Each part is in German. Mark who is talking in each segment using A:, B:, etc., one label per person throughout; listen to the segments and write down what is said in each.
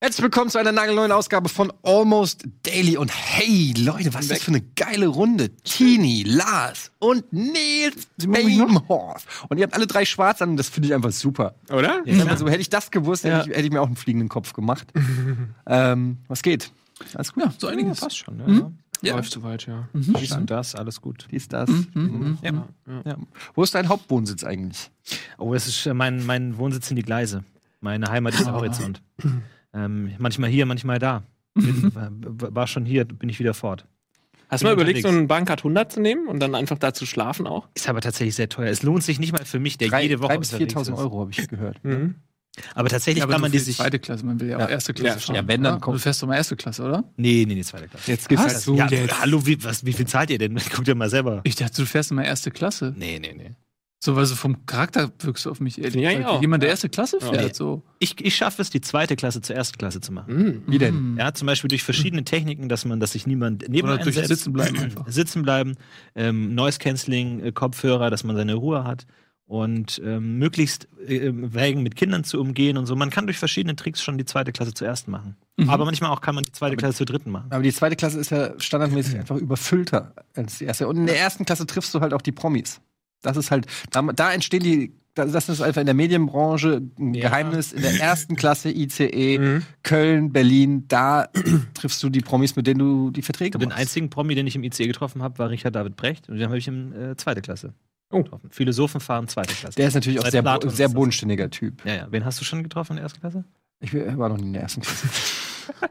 A: Herzlich willkommen zu einer nagelneuen Ausgabe von Almost Daily. Und hey, Leute, was ist das für eine geile Runde? Tini, Lars und Nils Mehmhorst. Und ihr habt alle drei schwarz an und das finde ich einfach super.
B: Oder?
A: Ja. Also, hätte ich das gewusst, hätte, ich, hätte ich mir auch einen fliegenden Kopf gemacht. ähm, was geht? Alles gut?
C: Ja, so einiges.
D: Passt schon, ne?
C: Mhm. Ja.
B: Läuft soweit, ja.
D: Dies und das, alles gut.
A: Dies, das.
C: Mhm.
D: Ja.
A: Ja. Wo ist dein Hauptwohnsitz eigentlich?
D: Oh, es ist äh, mein, mein Wohnsitz sind die Gleise. Meine Heimat ist der Horizont. Ähm, manchmal hier, manchmal da. Bin, war schon hier, bin ich wieder fort.
B: Hast du mal überlegt, so einen Bankart 100 zu nehmen und dann einfach da zu schlafen auch?
D: Ist aber tatsächlich sehr teuer. Es lohnt sich nicht mal für mich, der
A: Drei,
D: jede Woche
A: drei bis
D: unterwegs
A: 4.000
D: ist.
A: Euro habe ich gehört.
B: Mhm.
D: Aber tatsächlich
C: Ja, aber
D: kann man die sich.
C: zweite Klasse, man will ja auch
A: Ja.
C: erste Klasse
B: Ja,
C: fahren.
A: ja, wenn, dann
C: oder?
A: kommt-
C: Du fährst doch mal erste Klasse, oder?
D: Nee, nee, nee, zweite Klasse.
A: Jetzt gibt's
C: Was?
A: halt
C: So,
D: ja,
C: jetzt.
D: hallo, wie, was, wie viel zahlt ihr denn? Guckt ihr mal selber.
C: Ich dachte, du fährst immer erste Klasse.
D: Nee, nee, nee.
C: So, weil so vom Charakter wirkst du auf mich ehrlich.
B: Ja, ja.
C: Jemand, der
B: Ja.
C: erste Klasse
B: Ja.
C: fährt,
D: Nee.
C: so.
D: Ich, ich schaffe es, die zweite Klasse zur ersten Klasse zu machen.
B: Mhm.
A: Wie denn?
C: Hm.
D: Ja, zum Beispiel durch verschiedene Techniken, dass man, dass sich niemand neben
C: Oder durch
D: setzt.
C: Sitzen bleiben einfach.
D: Sitzen bleiben, ähm, Noise Cancelling, äh, Kopfhörer, dass man seine Ruhe hat und ähm, möglichst äh, Wägen mit Kindern zu umgehen und so. Man kann durch verschiedene Tricks schon die zweite Klasse zur ersten machen.
C: Mhm.
D: Aber manchmal auch kann man die zweite Klasse zur dritten machen.
A: Aber die zweite Klasse ist ja standardmäßig einfach überfüllter als die erste. Und in der ersten Klasse triffst du halt auch die Promis. Das ist halt, da, da entstehen die, das ist einfach in der Medienbranche ein
D: Ja.
A: Geheimnis. In der ersten Klasse ICE,
B: Mhm.
A: Köln, Berlin, da triffst du die Promis, mit denen du die Verträge
D: Den
A: machst.
D: einzigen Promi, den ich im ICE getroffen habe, war Richard David Brecht und den habe ich in äh, zweite Klasse
B: Oh.
D: getroffen. Philosophen fahren zweite Klasse.
A: Der ist natürlich auch sehr,
D: Platon
A: sehr bodenständiger Typ.
D: ja, ja. Wen hast du schon getroffen in der ersten Klasse?
A: Ich war noch nie in der ersten Klasse.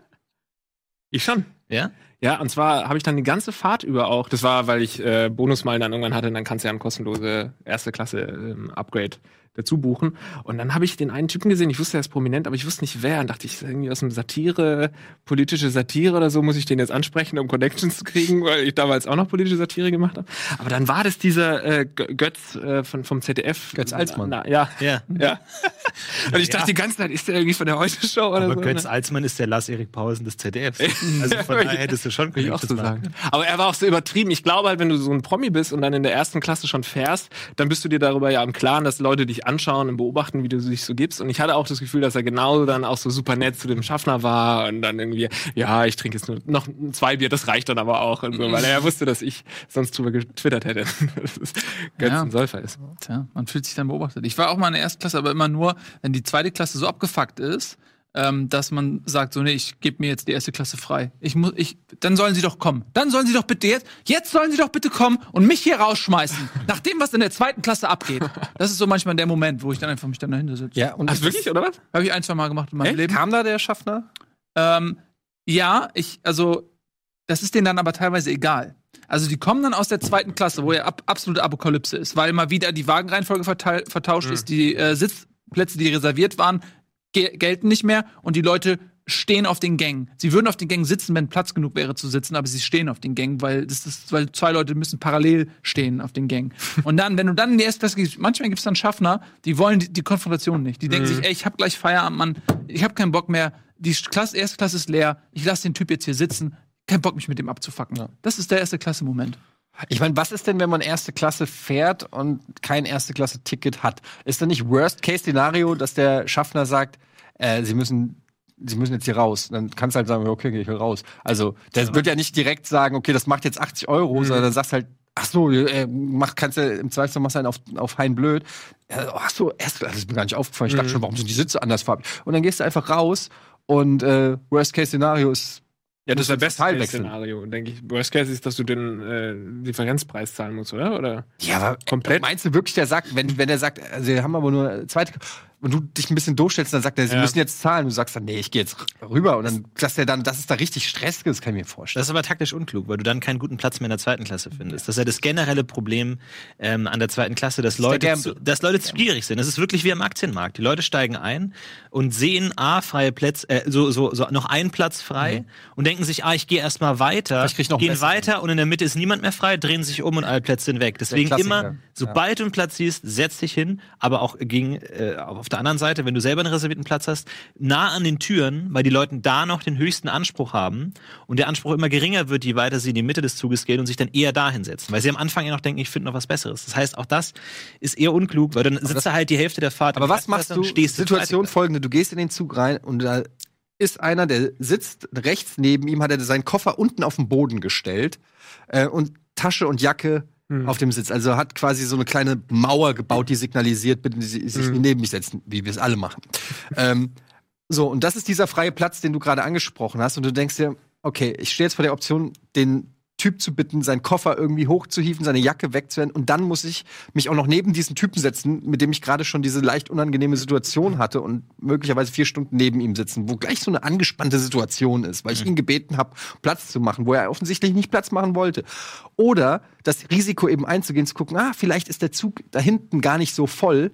B: Ich schon.
D: Ja?
B: Ja, und zwar habe ich dann die ganze Fahrt über auch, das war, weil ich äh, Bonusmeilen dann irgendwann hatte, und dann kannst du ja ein kostenlose erste Klasse ähm, Upgrade dazu buchen. Und dann habe ich den einen Typen gesehen, ich wusste, er ist prominent, aber ich wusste nicht wer. Und dachte ich, ist irgendwie aus einem Satire, politische Satire oder so, muss ich den jetzt ansprechen, um Connections zu kriegen, weil ich damals auch noch politische Satire gemacht habe. Aber dann war das dieser äh, Gö- Götz äh, von, vom ZDF.
A: Götz Alsmann.
B: Na, ja,
D: Ja.
B: ja. Und ich
D: Ja.
B: dachte die ganze Zeit, ist der irgendwie von der Heute-Show oder
D: Aber
B: so?
D: Götz
B: ne?
D: Alsmann ist der Lars-Erik Pausen des ZDFs. Also von daher hättest du schon
B: Will ich auch so sagen. Aber er war auch so übertrieben. Ich glaube halt, wenn du so ein Promi bist und dann in der ersten Klasse schon fährst, dann bist du dir darüber ja im Klaren, dass Leute dich anschauen und beobachten, wie du dich so gibst. Und ich hatte auch das Gefühl, dass er genauso dann auch so super nett zu dem Schaffner war und dann irgendwie, ja, ich trinke jetzt nur noch zwei Bier, das reicht dann aber auch und so, weil er ja wusste, dass ich sonst drüber getwittert hätte, dass es Götz
C: Ja.
B: ein Säufer ist.
C: Tja, man fühlt sich dann beobachtet. Ich war auch mal in der ersten Klasse, aber immer nur, wenn die zweite Klasse so abgefuckt ist, ähm, dass man sagt, so, nee, ich gebe mir jetzt die erste Klasse frei. Ich muss, ich, dann sollen sie doch kommen. Dann sollen sie doch bitte jetzt, jetzt sollen sie doch bitte kommen und mich hier rausschmeißen. nach dem, was in der zweiten Klasse abgeht. Das ist so manchmal der Moment, wo ich dann einfach mich dann dahinter sitze.
A: Ja, und
B: Ach, wirklich, oder was?
C: Habe ich ein, zwei Mal gemacht in meinem
B: Echt?
C: Leben.
A: kam da der Schaffner?
C: Ähm, ja, ich, also, das ist denen dann aber teilweise egal. Also, die kommen dann aus der zweiten Klasse, wo ja ab, absolute Apokalypse ist, weil mal wieder die Wagenreihenfolge vertauscht ist, die äh, Sitzplätze, die reserviert waren, gelten nicht mehr und die Leute stehen auf den Gängen. Sie würden auf den Gängen sitzen, wenn Platz genug wäre zu sitzen, aber sie stehen auf den Gängen, weil das ist, weil zwei Leute müssen parallel stehen auf den Gängen. Und dann, wenn du dann in die erste Klasse gehst, manchmal gibt es dann Schaffner, die wollen die, die Konfrontation nicht. Die denken sich, ey, ich habe gleich Feierabend, Mann, ich habe keinen Bock mehr. Die Klasse, erste Klasse ist leer. Ich lasse den Typ jetzt hier sitzen. Kein Bock, mich mit dem abzufacken.
A: Ja.
C: Das ist der erste Klasse-Moment.
A: Ich meine, was ist denn, wenn man erste Klasse fährt und kein erste Klasse Ticket hat? Ist da nicht Worst-Case-Szenario, dass der Schaffner sagt, äh, sie müssen Sie müssen jetzt hier raus. Dann kannst du halt sagen, okay, geh ich raus. Also, der wird ja nicht direkt sagen, okay, das macht jetzt 80 Euro, sondern dann sagst halt, ach so, äh, mach, kannst du im Zweifelsfall machst du einen auf, auf Hein blöd. Äh, ach so, erst, das ist mir gar nicht aufgefallen. Ich dachte schon, warum sind die Sitze andersfarbig? Und dann gehst du einfach raus und äh, Worst-Case-Szenario ist
B: Ja, das wäre beste
A: Teil.
B: Szenario, denke ich. Worst Case ist, dass du den äh, Differenzpreis zahlen musst, oder? Oder?
A: Ja, aber
B: Komplett?
A: Meinst du wirklich, der sagt, wenn, wenn der sagt, also wir haben aber nur zweite, und du dich ein bisschen durchstellst, dann sagt er, sie
B: Ja.
A: müssen jetzt zahlen. Du sagst dann, nee, ich gehe jetzt rüber. Und dann, dass der dann, dass es da richtig Stress gibt, das kann ich mir vorstellen.
D: Das ist aber taktisch unklug, weil du dann keinen guten Platz mehr in der zweiten Klasse findest. Das ist ja das generelle Problem ähm, an der zweiten Klasse, dass Leute, zu, dass Leute zu gierig sind. Das ist wirklich wie am Aktienmarkt. Die Leute steigen ein und sehen A, freie Plätze, äh, so, so, so noch einen Platz frei und denken sich, ah, ich gehe erstmal weiter,
A: Ich krieg noch
D: gehen weiter und in der Mitte ist niemand mehr frei, drehen sich um und alle Plätze sind weg. Deswegen immer, sobald du einen Platz siehst, setz dich hin, aber auch gegen, äh, auf Auf der anderen Seite, wenn du selber einen reservierten Platz hast, nah an den Türen, weil die Leute da noch den höchsten Anspruch haben und der Anspruch immer geringer wird, je weiter sie in die Mitte des Zuges gehen und sich dann eher da hinsetzen. Weil sie am Anfang ja noch denken, ich finde noch was Besseres. Das heißt, auch das ist eher unklug, weil dann sitzt da halt die Hälfte der Fahrt.
A: Aber was machst du? Situation folgende: Du gehst in den Zug rein und da ist einer, der sitzt rechts neben ihm, hat er seinen Koffer unten auf den Boden gestellt äh, und Tasche und Jacke
B: Hm.
A: auf dem Sitz. Also hat quasi so eine kleine Mauer gebaut, die signalisiert, bitte sie- sich
B: Mhm.
A: neben mich setzen, wie wir es alle machen. ähm, so, und das ist dieser freie Platz, den du gerade angesprochen hast. Und du denkst dir, okay, ich stehe jetzt vor der Option, den Typ zu bitten, seinen Koffer irgendwie hochzuhieven, seine Jacke wegzuwenden und dann muss ich mich auch noch neben diesen Typen setzen, mit dem ich gerade schon diese leicht unangenehme Situation hatte und möglicherweise vier Stunden neben ihm sitzen, wo gleich so eine angespannte Situation ist, weil ich ihn gebeten habe, Platz zu machen, wo er offensichtlich nicht Platz machen wollte. Oder das Risiko eben einzugehen, zu gucken, ah, vielleicht ist der Zug da hinten gar nicht so voll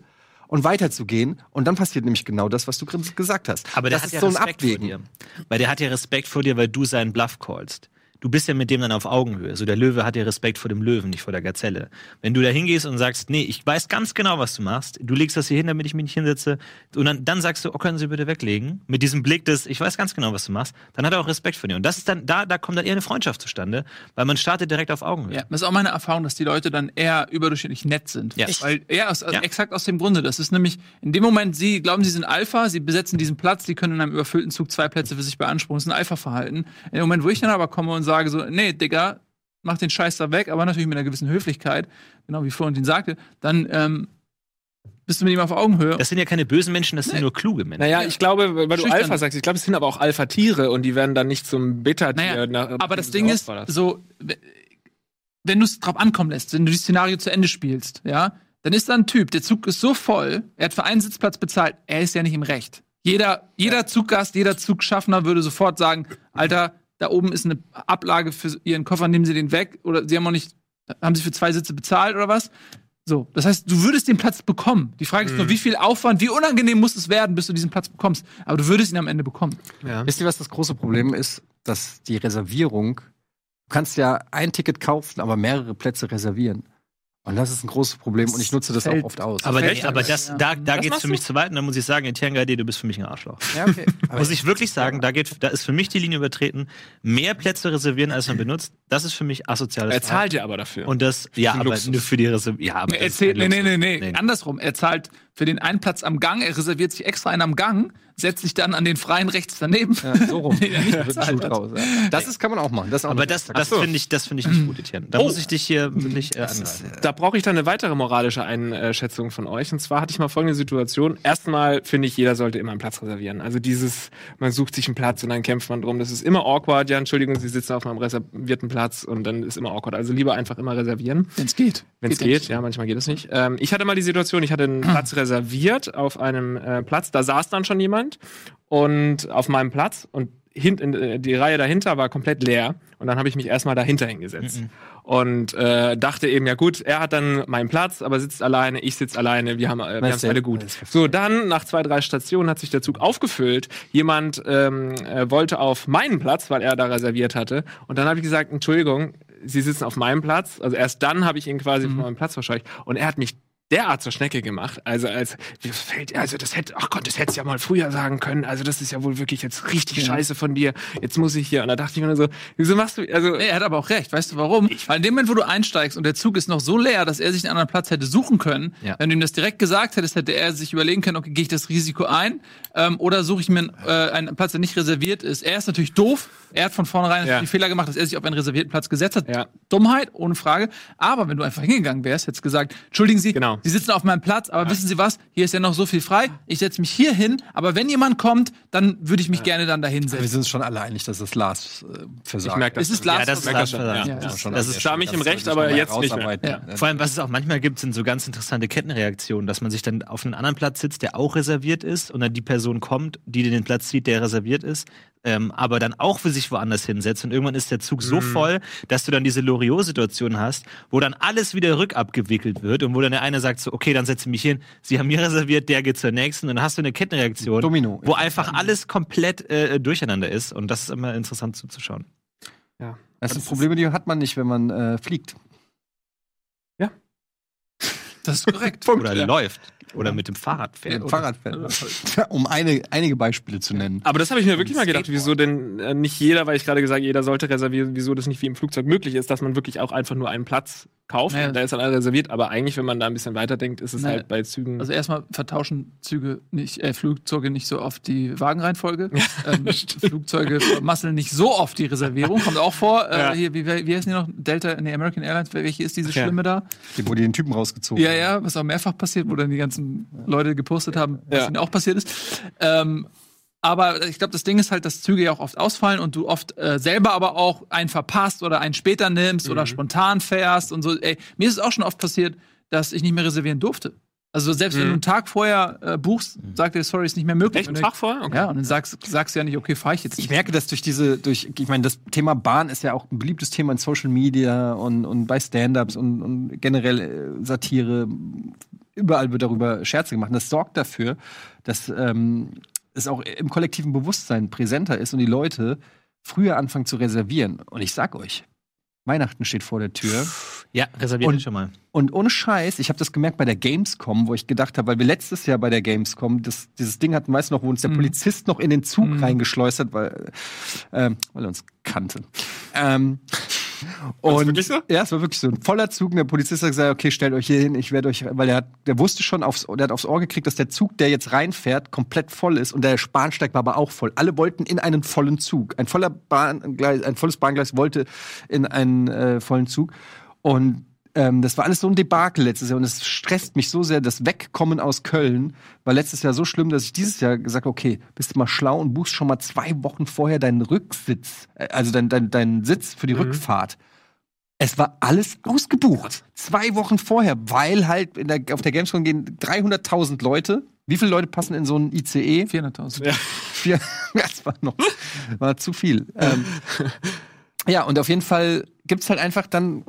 A: und weiterzugehen. Und dann passiert nämlich genau das, was du gesagt hast.
D: Aber der
A: das
D: hat
A: ist
D: ja
A: so ein
D: Respekt
A: Abwägen.
D: vor dir. Weil der hat ja Respekt vor dir, weil du seinen Bluff callst. Du bist ja mit dem dann auf Augenhöhe. So der Löwe hat ja Respekt vor dem Löwen, nicht vor der Gazelle. Wenn du da hingehst und sagst, nee, ich weiß ganz genau, was du machst, du legst das hier hin, damit ich mich nicht hinsetze, und dann, dann sagst du, oh, können Sie bitte weglegen, mit diesem Blick des, ich weiß ganz genau, was du machst, dann hat er auch Respekt vor dir. Und das ist dann, da, da kommt dann eher eine Freundschaft zustande, weil man startet direkt auf Augenhöhe.
C: Ja, das ist auch meine Erfahrung, dass die Leute dann eher überdurchschnittlich nett sind.
D: Ja.
C: Weil, ja, aus, also
D: Ja.
C: exakt aus dem Grunde. Das ist nämlich, in dem Moment, sie glauben, sie sind Alpha, sie besetzen diesen Platz, die können in einem überfüllten Zug zwei Plätze für sich beanspruchen. Das ist ein Alpha-Verhalten. In dem Moment, wo ich dann aber komme und sage so, nee, Digga, mach den Scheiß da weg, aber natürlich mit einer gewissen Höflichkeit, genau wie Florentin sagte, dann ähm, bist du mit ihm auf Augenhöhe.
D: Das sind ja keine bösen Menschen, das sind nur kluge Menschen.
B: Naja, ich glaube, weil du
C: Schüchtern.
B: Alpha sagst, ich glaube, es sind aber auch Alpha-Tiere und die werden dann nicht zum Beta-Tier.
C: Naja,
B: nach-
C: aber das Ding ist, so, wenn du es drauf ankommen lässt, wenn du das Szenario zu Ende spielst, ja, dann ist da ein Typ, der Zug ist so voll, er hat für einen Sitzplatz bezahlt, er ist ja nicht im Recht. Jeder, jeder Zuggast, jeder Zugschaffner würde sofort sagen, Alter, da oben ist eine Ablage für Ihren Koffer, nehmen Sie den weg. Oder Sie haben auch nicht, haben Sie für zwei Sitze bezahlt oder was? So, das heißt, du würdest den Platz bekommen. Die Frage ist nur, wie viel Aufwand, wie unangenehm muss es werden, bis du diesen Platz bekommst. Aber du würdest ihn am Ende bekommen.
B: ja.
A: Wisst ihr, was das große Problem ist? Dass die Reservierung, du kannst ja ein Ticket kaufen, aber mehrere Plätze reservieren. Und das ist ein großes Problem und ich nutze das auch
C: fällt-
A: oft aus.
D: Aber, nee, aber das,
C: Ja.
D: da, da geht's
B: machst
D: für
B: du?
D: mich zu weit und dann muss ich sagen, Etienne Gade, du bist für mich ein Arschloch.
A: ja, okay. Aber
D: Muss ich wirklich sagen, da, geht, da ist für mich die Linie übertreten. Mehr Plätze reservieren, als man benutzt, das ist für mich asoziales
B: Er zahlt ja aber dafür.
D: Und das, ja, aber
B: Luxus.
D: nur für die Reservierung. Ja, aber
C: Er
D: das
C: zählt, nee, nee, nee, nee, Andersrum. Er zahlt für den einen Platz am Gang, er reserviert sich extra einen am Gang, setzt sich dann an den freien rechts daneben.
A: ja, so rum.
C: Nicht
A: draus, ja. Das ist, kann man auch machen. Das ist auch
D: Aber das, das finde ich, das finde ich nicht gut, Etienne. Da
B: Oh.
D: muss ich dich hier wirklich äh, angreifen.
B: Da brauche ich dann eine weitere moralische Einschätzung von euch. Und zwar hatte ich mal folgende Situation. Erstmal finde ich, jeder sollte immer einen Platz reservieren. Also dieses, man sucht sich einen Platz und dann kämpft man drum. Das ist immer awkward. Ja, Entschuldigung, Sie sitzen auf meinem reservierten Platz und dann ist immer awkward. Also lieber einfach immer reservieren.
C: Wenn es geht.
B: Wenn es geht,
C: nicht.
B: ja, manchmal geht es nicht. Ähm, ich hatte mal die Situation, ich hatte einen Platz reserviert auf einem äh, Platz, da saß dann schon jemand und auf meinem Platz und hint, in, äh, die Reihe dahinter war komplett leer und dann habe ich mich erstmal dahinter hingesetzt und äh, dachte eben, ja gut, er hat dann meinen Platz, aber sitzt alleine, ich sitze alleine, wir haben äh, wir
A: du,
B: beide gut. So, dann nach zwei, drei Stationen hat sich der Zug aufgefüllt. Jemand ähm, äh, wollte auf meinen Platz, weil er da reserviert hatte und dann habe ich gesagt, Entschuldigung, Sie sitzen auf meinem Platz. Also erst dann habe ich ihn quasi von meinem Platz verscheucht. Und er hat mich derart zur Schnecke gemacht. Also als fällt, also das hätte, ach Gott, das hättest du ja mal früher sagen können. Also das ist ja wohl wirklich jetzt richtig scheiße von dir. Jetzt muss ich hier. Und da dachte ich mir so, wieso machst du, also
C: Nee, er hat aber auch recht. Weißt du warum? Weil in dem Moment, wo du einsteigst und der Zug ist noch so leer, dass er sich einen anderen Platz hätte suchen können,
D: Ja.
C: wenn du ihm das direkt gesagt hättest, hätte er sich überlegen können, okay, gehe ich das Risiko ein ähm, oder suche ich mir einen, äh, einen Platz, der nicht reserviert ist. Er ist natürlich doof. Er hat von vornherein
B: Ja.
C: den Fehler gemacht, dass er sich auf einen reservierten Platz gesetzt hat.
B: Ja.
C: Dummheit, ohne Frage. Aber wenn du einfach hingegangen wärst, hättest du gesagt, entschuldigen Sie,
B: Genau.
C: Sie sitzen auf meinem Platz, aber wissen Sie was? Hier ist ja noch so viel frei. Ich setze mich hier hin, aber wenn jemand kommt, dann würde ich mich gerne dann dahin
A: wir
C: setzen.
A: sind uns schon alle einig, dass das Lars äh, versagt.
B: ich merke das.
C: Es ist Lars
D: Ja, das ist. Lars Versagen.
B: Ja,
C: Ja,
B: das,
A: schon
B: das ist da mich im Recht, aber jetzt nicht mehr.
C: Ja.
D: Vor allem, was es auch manchmal gibt, sind so ganz interessante Kettenreaktionen, dass man sich dann auf einen anderen Platz sitzt, der auch reserviert ist, und dann die Person kommt, die den Platz zieht, der reserviert ist, ähm, aber dann auch für sich woanders hinsetzt. Und irgendwann ist der Zug so voll, dass du dann diese Loriot-Situation hast, wo dann alles wieder rückabgewickelt wird und wo dann der eine sagt so, okay, dann setze ich mich hin, sie haben mir reserviert, der geht zur nächsten. Und dann hast du eine Kettenreaktion,
A: Domino.
D: wo einfach alles komplett äh, durcheinander ist. Und das ist immer interessant zuzuschauen.
B: Ja.
A: Das sind Probleme, die hat man nicht, wenn man äh, fliegt.
C: Das ist korrekt.
D: Oder läuft. Oder mit dem Fahrrad fährt.
A: Mit dem Fahrrad fährt. um eine, einige Beispiele zu nennen.
B: Aber das habe ich mir wirklich mal gedacht, wieso denn äh, nicht jeder, weil ich gerade gesagt, jeder sollte reservieren, wieso das nicht wie im Flugzeug möglich ist, dass man wirklich auch einfach nur einen Platz kauft
C: Naja.
B: da ist dann alles reserviert. Aber eigentlich, wenn man da ein bisschen weiterdenkt, ist es
C: Naja.
B: halt bei Zügen.
C: Also erstmal vertauschen Züge nicht, äh, Flugzeuge nicht so oft die Wagenreihenfolge. ähm, Flugzeuge vermasseln nicht so oft die Reservierung. Kommt auch vor. Äh,
B: Ja.
C: Hier, wie, wie heißen die noch? Delta, nee, American Airlines. Welche ist diese
B: Ja.
C: schlimme da?
A: Wo die den Typen rausgezogen
C: Ja, ja, was auch mehrfach passiert, wo dann die ganzen Leute gepostet haben, was
B: Ja.
C: ihnen auch passiert ist. Ähm, aber ich glaube, das Ding ist halt, dass Züge ja auch oft ausfallen und du oft äh, selber aber auch einen verpasst oder einen später nimmst oder spontan fährst und so. Ey, mir ist es auch schon oft passiert, dass ich nicht mehr reservieren durfte. Also selbst wenn
B: Mhm.
C: du einen Tag vorher äh, buchst, sagt er, sorry, ist nicht mehr möglich.
B: Echt einen Tag vorher? Okay.
C: Ja, und dann sagst, sagst du ja nicht, okay, fahre ich jetzt
A: Ich
C: nicht.
A: merke das durch diese, durch, ich meine, das Thema Bahn ist ja auch ein beliebtes Thema in Social Media und, und bei Stand-ups und, und generell äh, Satire. Überall wird darüber Scherze gemacht. Und das sorgt dafür, dass ähm, es auch im kollektiven Bewusstsein präsenter ist und die Leute früher anfangen zu reservieren. Und ich sag euch, Weihnachten steht vor der Tür.
D: Ja, reserviert schon mal.
A: Und ohne Scheiß, ich habe das gemerkt bei der Gamescom, wo ich gedacht habe, weil wir letztes Jahr bei der Gamescom das, dieses Ding hatten, weißt du noch, wo uns der
C: Mhm.
A: Polizist noch in den Zug
C: Mhm.
A: reingeschleust hat, weil, ähm, weil er uns kannte. Ähm, und
B: wirklich so?
A: Ja, es war wirklich so. Ein voller Zug. Und der Polizist hat gesagt, okay, stellt euch hier hin, ich werde euch, weil er hat, der wusste schon, aufs, der hat aufs Ohr gekriegt, dass der Zug, der jetzt reinfährt, komplett voll ist. Und der Bahnsteig war aber auch voll. Alle wollten in einen vollen Zug. Ein voller Bahngleis, ein volles Bahngleis wollte in einen äh, vollen Zug. Und ähm, das war alles so ein Debakel letztes Jahr und es stresst mich so sehr. Das Wegkommen aus Köln war letztes Jahr so schlimm, dass ich dieses Jahr gesagt habe, okay, bist du mal schlau und buchst schon mal zwei Wochen vorher deinen Rücksitz, äh, also deinen dein, deinen Sitz für die Rückfahrt. Es war alles ausgebucht. Zwei Wochen vorher, weil halt der, auf der Gamescom gehen 300.000 Leute. Wie viele Leute passen in so einen ICE?
C: 400.000.
B: Ja.
A: Vier, das war noch war zu viel. Ähm, ja, und auf jeden Fall gibt's halt einfach dann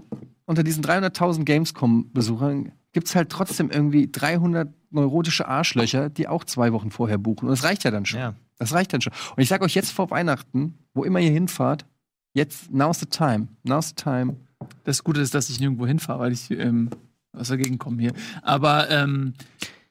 A: unter diesen 300.000 Gamescom-Besuchern gibt's halt trotzdem irgendwie 300 neurotische Arschlöcher, die auch zwei Wochen vorher buchen. Und das reicht ja dann schon.
D: Ja.
A: Das reicht dann schon. Und ich sag euch jetzt vor Weihnachten, wo immer ihr hinfahrt, jetzt, now's the time. Now's the time.
C: Das Gute ist, dass ich nirgendwo hinfahre, weil ich ähm, aus der Gegend komme hier. Aber ähm,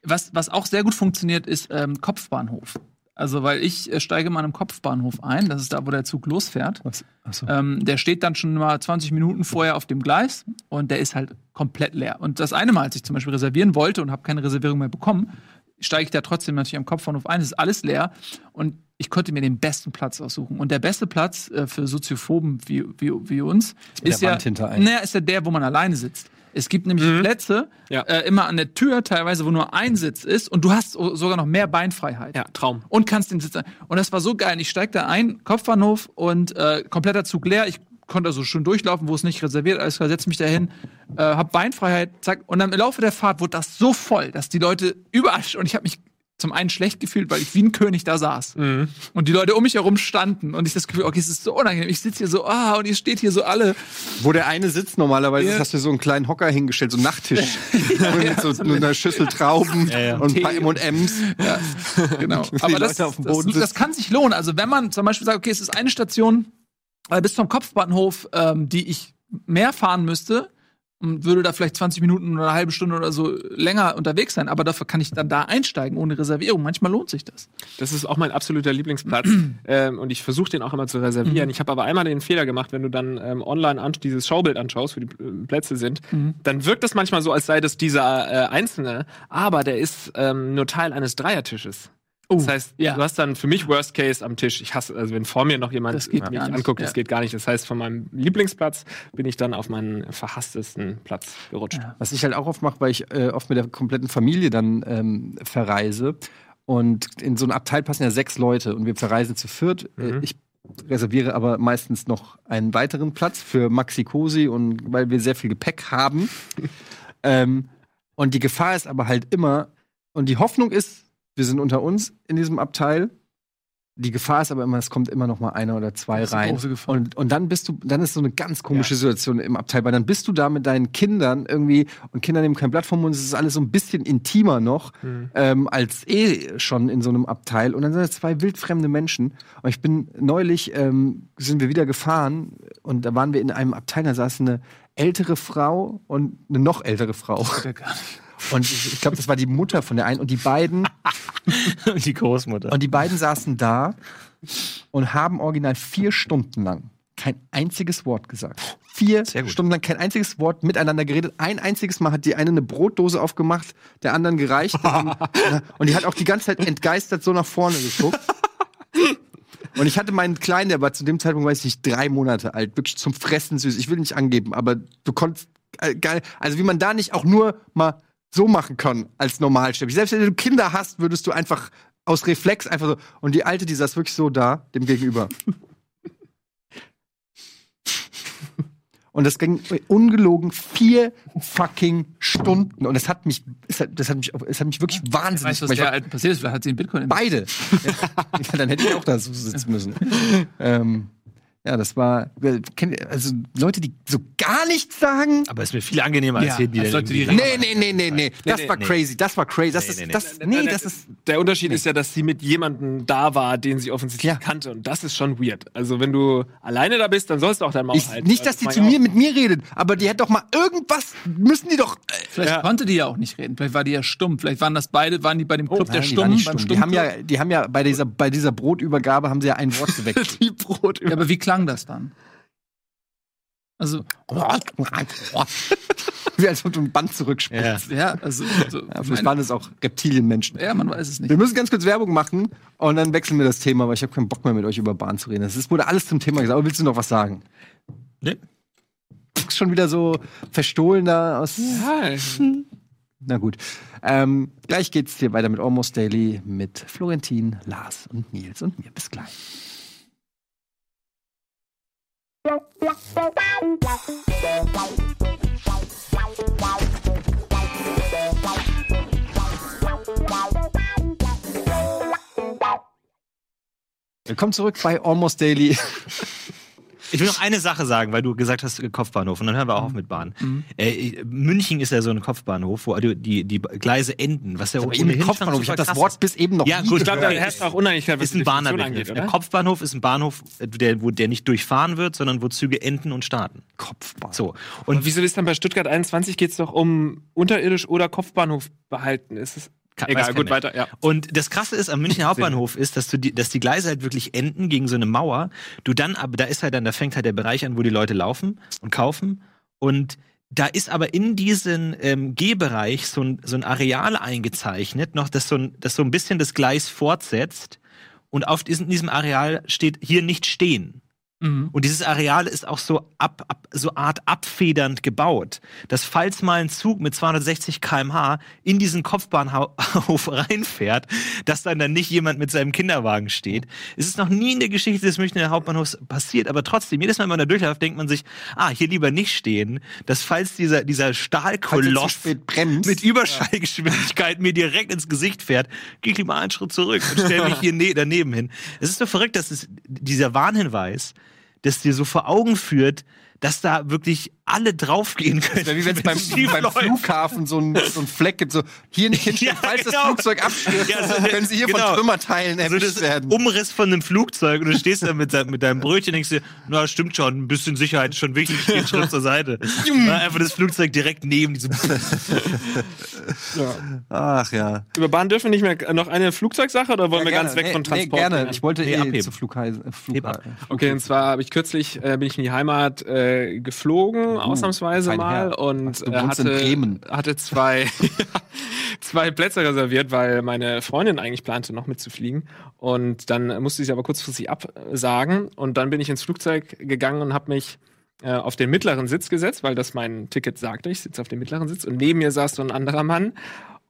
C: was, was auch sehr gut funktioniert, ist ähm, Kopfbahnhof. Also, weil ich äh, steige mal am Kopfbahnhof ein, das ist da, wo der Zug losfährt.
A: Was? Achso.
C: Ähm, der steht dann schon mal 20 Minuten vorher auf dem Gleis und der ist halt komplett leer. Und das eine Mal, als ich zum Beispiel reservieren wollte und habe keine Reservierung mehr bekommen, steige ich da trotzdem natürlich am Kopfbahnhof ein, es ist alles leer und ich konnte mir den besten Platz aussuchen. Und der beste Platz äh, für Soziophoben wie, wie, wie uns ist
A: der
C: ja, naja, ist ja der, wo man alleine sitzt. Es gibt nämlich
B: Mhm.
C: Plätze,
B: Ja.
C: äh, immer an der Tür teilweise, wo nur ein Sitz ist und du hast so- sogar noch mehr Beinfreiheit
B: Ja, Traum.
C: und kannst den Sitz. Und das war so geil. Ich steig da ein, Kopfbahnhof und äh, kompletter Zug leer. Ich konnte also schön durchlaufen, wo es nicht reserviert. Alles klar, setz mich da hin, äh, hab Beinfreiheit, zack. Und dann im Laufe der Fahrt wurde das so voll, dass die Leute überall und ich habe mich zum einen schlecht gefühlt, weil ich wie ein König da saß.
B: Mhm.
C: Und die Leute um mich herum standen und ich das Gefühl, okay, es ist so unangenehm. Ich sitze hier so, ah, und ihr steht hier so alle.
A: Wo der eine sitzt normalerweise,
C: Ja.
A: hast du so einen kleinen Hocker hingestellt, so einen Nachttisch. mit so,
C: so
A: mit einer Schüssel Trauben
D: Ja, ja.
A: und ein paar. M&M's.
C: Ja, genau. Aber das,
A: Leute auf dem
C: das,
A: Boden
C: das kann sich lohnen. Also wenn man zum Beispiel sagt, okay, es ist eine Station äh, bis zum Kopfbahnhof, ähm, die ich mehr fahren müsste, und würde da vielleicht 20 Minuten oder eine halbe Stunde oder so länger unterwegs sein, aber dafür kann ich dann da einsteigen ohne Reservierung. Manchmal lohnt sich das.
B: Das ist auch mein absoluter Lieblingsplatz. ähm, und ich versuche den auch immer zu reservieren. Ich habe aber einmal den Fehler gemacht, wenn du dann ähm, online dieses Schaubild anschaust, wo die äh, Plätze sind, dann wirkt es manchmal so, als sei das dieser äh, einzelne, aber der ist ähm, nur Teil eines Dreiertisches. Das heißt,
C: ja.
B: du hast dann für mich Worst Case am Tisch. Ich hasse, also wenn vor mir noch jemand
C: Das
B: mich anguckt,
C: ja.
B: das geht gar nicht. Das heißt, von meinem Lieblingsplatz bin ich dann auf meinen verhasstesten Platz gerutscht.
C: Ja.
A: Was ich halt auch oft mache, weil ich äh, oft mit der kompletten Familie dann ähm, verreise. Und in so ein Abteil passen ja sechs Leute und wir verreisen zu viert. Äh,
B: Mhm.
A: ich reserviere aber meistens noch einen weiteren Platz für Maxi Cosi und weil wir sehr viel Gepäck haben. ähm, und die Gefahr ist aber halt immer, und die Hoffnung ist, wir sind unter uns in diesem Abteil. Die Gefahr ist aber immer, es kommt immer noch mal einer oder zwei
C: Das
A: rein. Und, und dann bist du, dann ist so eine ganz komische Situation im Abteil, weil dann bist du da mit deinen Kindern irgendwie und Kinder nehmen kein Blatt vom Mund, es ist alles so ein bisschen intimer noch
B: Mhm.
A: ähm, als eh schon in so einem Abteil. Und dann sind da zwei wildfremde Menschen. Und ich bin neulich, ähm, sind wir wieder gefahren und da waren wir in einem Abteil, da saß eine ältere Frau und eine noch ältere Frau.
C: Ja, gar nicht.
A: Und ich, ich glaube, das war die Mutter von der einen. Und die beiden,
D: Und die Großmutter.
A: und die beiden saßen da und haben original vier Stunden lang kein einziges Wort gesagt. Vier. Stunden lang kein einziges Wort miteinander geredet. Ein einziges Mal hat die eine eine Brotdose aufgemacht, der anderen gereicht. und die hat auch die ganze Zeit entgeistert so nach vorne geguckt. Und ich hatte meinen Kleinen, der war zu dem Zeitpunkt, weiß ich nicht, drei Monate alt, wirklich zum Fressen süß. Ich will nicht angeben, aber du konntest, äh, geil, also wie man da nicht auch nur mal so machen kann als Normalsterblich. Selbst wenn du Kinder hast, würdest du einfach aus Reflex einfach so. Und die Alte, die saß wirklich so da, dem gegenüber. Und das ging ungelogen vier fucking Stunden. Und das hat mich, es hat, das hat mich, es hat mich wirklich wahnsinnig
C: Weißt du, was
A: gemacht.
C: Der Alten passiert ist? Hat sie einen Bitcoin
A: Beide. ja, dann hätte ich auch da so sitzen müssen. ähm, ja, das war, also Leute, die so gar nichts sagen.
D: Aber es ist mir viel angenehmer als
C: Ja,
D: hier, die
C: als Leute, die
A: Nee, nee, nee, nee, nee. Das
B: nee,
A: war
D: nee.
A: crazy. Das war crazy. Das
D: Nee,
A: ist, das, nee, das ist.
B: Der Unterschied ist ja, dass sie mit jemandem da war, den sie offensichtlich
A: Ja.
B: kannte. Und das ist schon weird. Also, wenn du alleine da bist, dann sollst du auch dein Maul
A: Ich,
B: halten.
A: nicht, dass die
B: mach
A: zu mir mit mir redet, aber die hätte doch mal irgendwas, müssen die doch. Äh,
C: Vielleicht
B: Ja.
C: konnte die ja auch nicht reden. Vielleicht war die ja stumm. Vielleicht waren das beide, waren die bei dem Club der
A: Oh, Nein, die
C: Stummen.
A: stumm. Die haben ja, die haben ja bei dieser, bei dieser Brotübergabe haben sie ja ein Wort gewechselt.
B: die Brot
C: ja, aber wie klang das dann? Also,
A: Wie als ob du ein Band zurückspielst.
D: Ja.
C: ja, also, also
A: Ja, vielleicht
C: meine-
A: waren es auch Reptilienmenschen.
C: ja, man weiß es nicht.
A: Wir müssen ganz kurz Werbung machen und dann wechseln wir das Thema, weil ich habe keinen Bock mehr mit euch über Bahn zu reden. Es wurde alles zum Thema gesagt. Aber willst du noch was sagen?
D: Nee.
A: Schon wieder so verstohlen da aus.
B: Ja,
A: Na gut. Ähm, gleich geht's hier weiter mit Almost Daily mit Florentin, Lars und Nils und mir. Bis gleich. Willkommen zurück bei Almost Daily.
D: Ich will noch eine Sache sagen, weil du gesagt hast, Kopfbahnhof. Und dann hören wir auch auf mit Bahn. Äh, München ist ja so ein Kopfbahnhof, wo die, die, die Gleise enden. Was ja
A: eben
D: ohnehin
A: Kopfbahnhof. Ich habe das Wort
D: ist.
A: bis eben noch
D: Ja,
A: nie
D: gut,
B: ich glaube, da herrscht auch Uneinigkeit, was
D: ist ein
B: angeht,
D: Der? Kopfbahnhof ist ein Bahnhof, der, wo der nicht durchfahren wird, sondern wo Züge enden und starten.
A: Kopfbahnhof.
D: So.
B: Und
D: Und
B: wieso ist dann bei Stuttgart 21 geht es doch um unterirdisch oder Kopfbahnhof behalten? Ist es egal, gut, weiter, ja.
D: Und das Krasse ist am Münchner Hauptbahnhof ist, dass du die, dass die Gleise halt wirklich enden gegen so eine Mauer. Du dann, aber da ist halt dann, da fängt halt der Bereich an, wo die Leute laufen und kaufen. Und da ist aber in diesen ähm, Gehbereich so ein, so ein Areal eingezeichnet, noch das so ein, das so ein bisschen das Gleis fortsetzt. Und auf diesem, diesem Areal steht hier nicht stehen.
C: Mhm.
D: Und dieses Areal ist auch so ab, ab so Art abfedernd gebaut, dass falls mal ein Zug mit 260 km/h in diesen Kopfbahnhof reinfährt, dass dann dann nicht jemand mit seinem Kinderwagen steht. Es ist noch nie in der Geschichte des Münchner Hauptbahnhofs passiert, aber trotzdem, jedes Mal, wenn man da durchläuft, denkt man sich, ah, hier lieber nicht stehen, dass falls dieser, dieser
A: er
D: Stahlkoloss
A: bremst.
D: mit Überschallgeschwindigkeit mir direkt ins Gesicht fährt, gehe ich lieber einen Schritt zurück und stelle mich hier ne daneben hin. Es ist so verrückt, dass es dieser Warnhinweis, das dir so vor Augen führt, dass da wirklich alle draufgehen können.
A: Ja, wie wenn es beim, beim. Flughafen so ein, so ein Fleck gibt, so hier nicht hinstellen,
D: Ja,
A: falls das
D: genau.
A: Flugzeug abstürzt,
D: Ja, so-
A: können Sie hier
D: genau.
A: von Trümmerteilen erwischt
D: das
A: werden.
D: Umriss von einem Flugzeug und du stehst da mit, mit deinem Brötchen und denkst dir, na stimmt schon, ein bisschen Sicherheit ist schon wichtig, den Schritt zur Seite. Na, einfach das Flugzeug direkt neben diesem
A: Ach ja.
B: Über Bahn dürfen wir nicht mehr noch eine Flugzeugsache oder wollen wir ganz weg
A: nee,
B: von Transport?
A: Nee, gerne. Ich wollte
D: Nee,
A: eh
D: abheben.
A: zu Flugheisen. Äh, Flug,
B: Okay, und zwar habe ich kürzlich äh, bin ich in die Heimat äh, geflogen, ausnahmsweise
A: fein
B: mal
A: Herr.
B: und
A: du
B: äh, hatte, hatte zwei zwei Plätze reserviert, weil meine Freundin eigentlich plante, noch mitzufliegen. Und dann musste ich sie aber kurzfristig absagen und dann bin ich ins Flugzeug gegangen und habe mich äh, auf den mittleren Sitz gesetzt, weil das mein Ticket sagte. Ich sitze auf dem mittleren Sitz und neben mir saß so ein anderer Mann.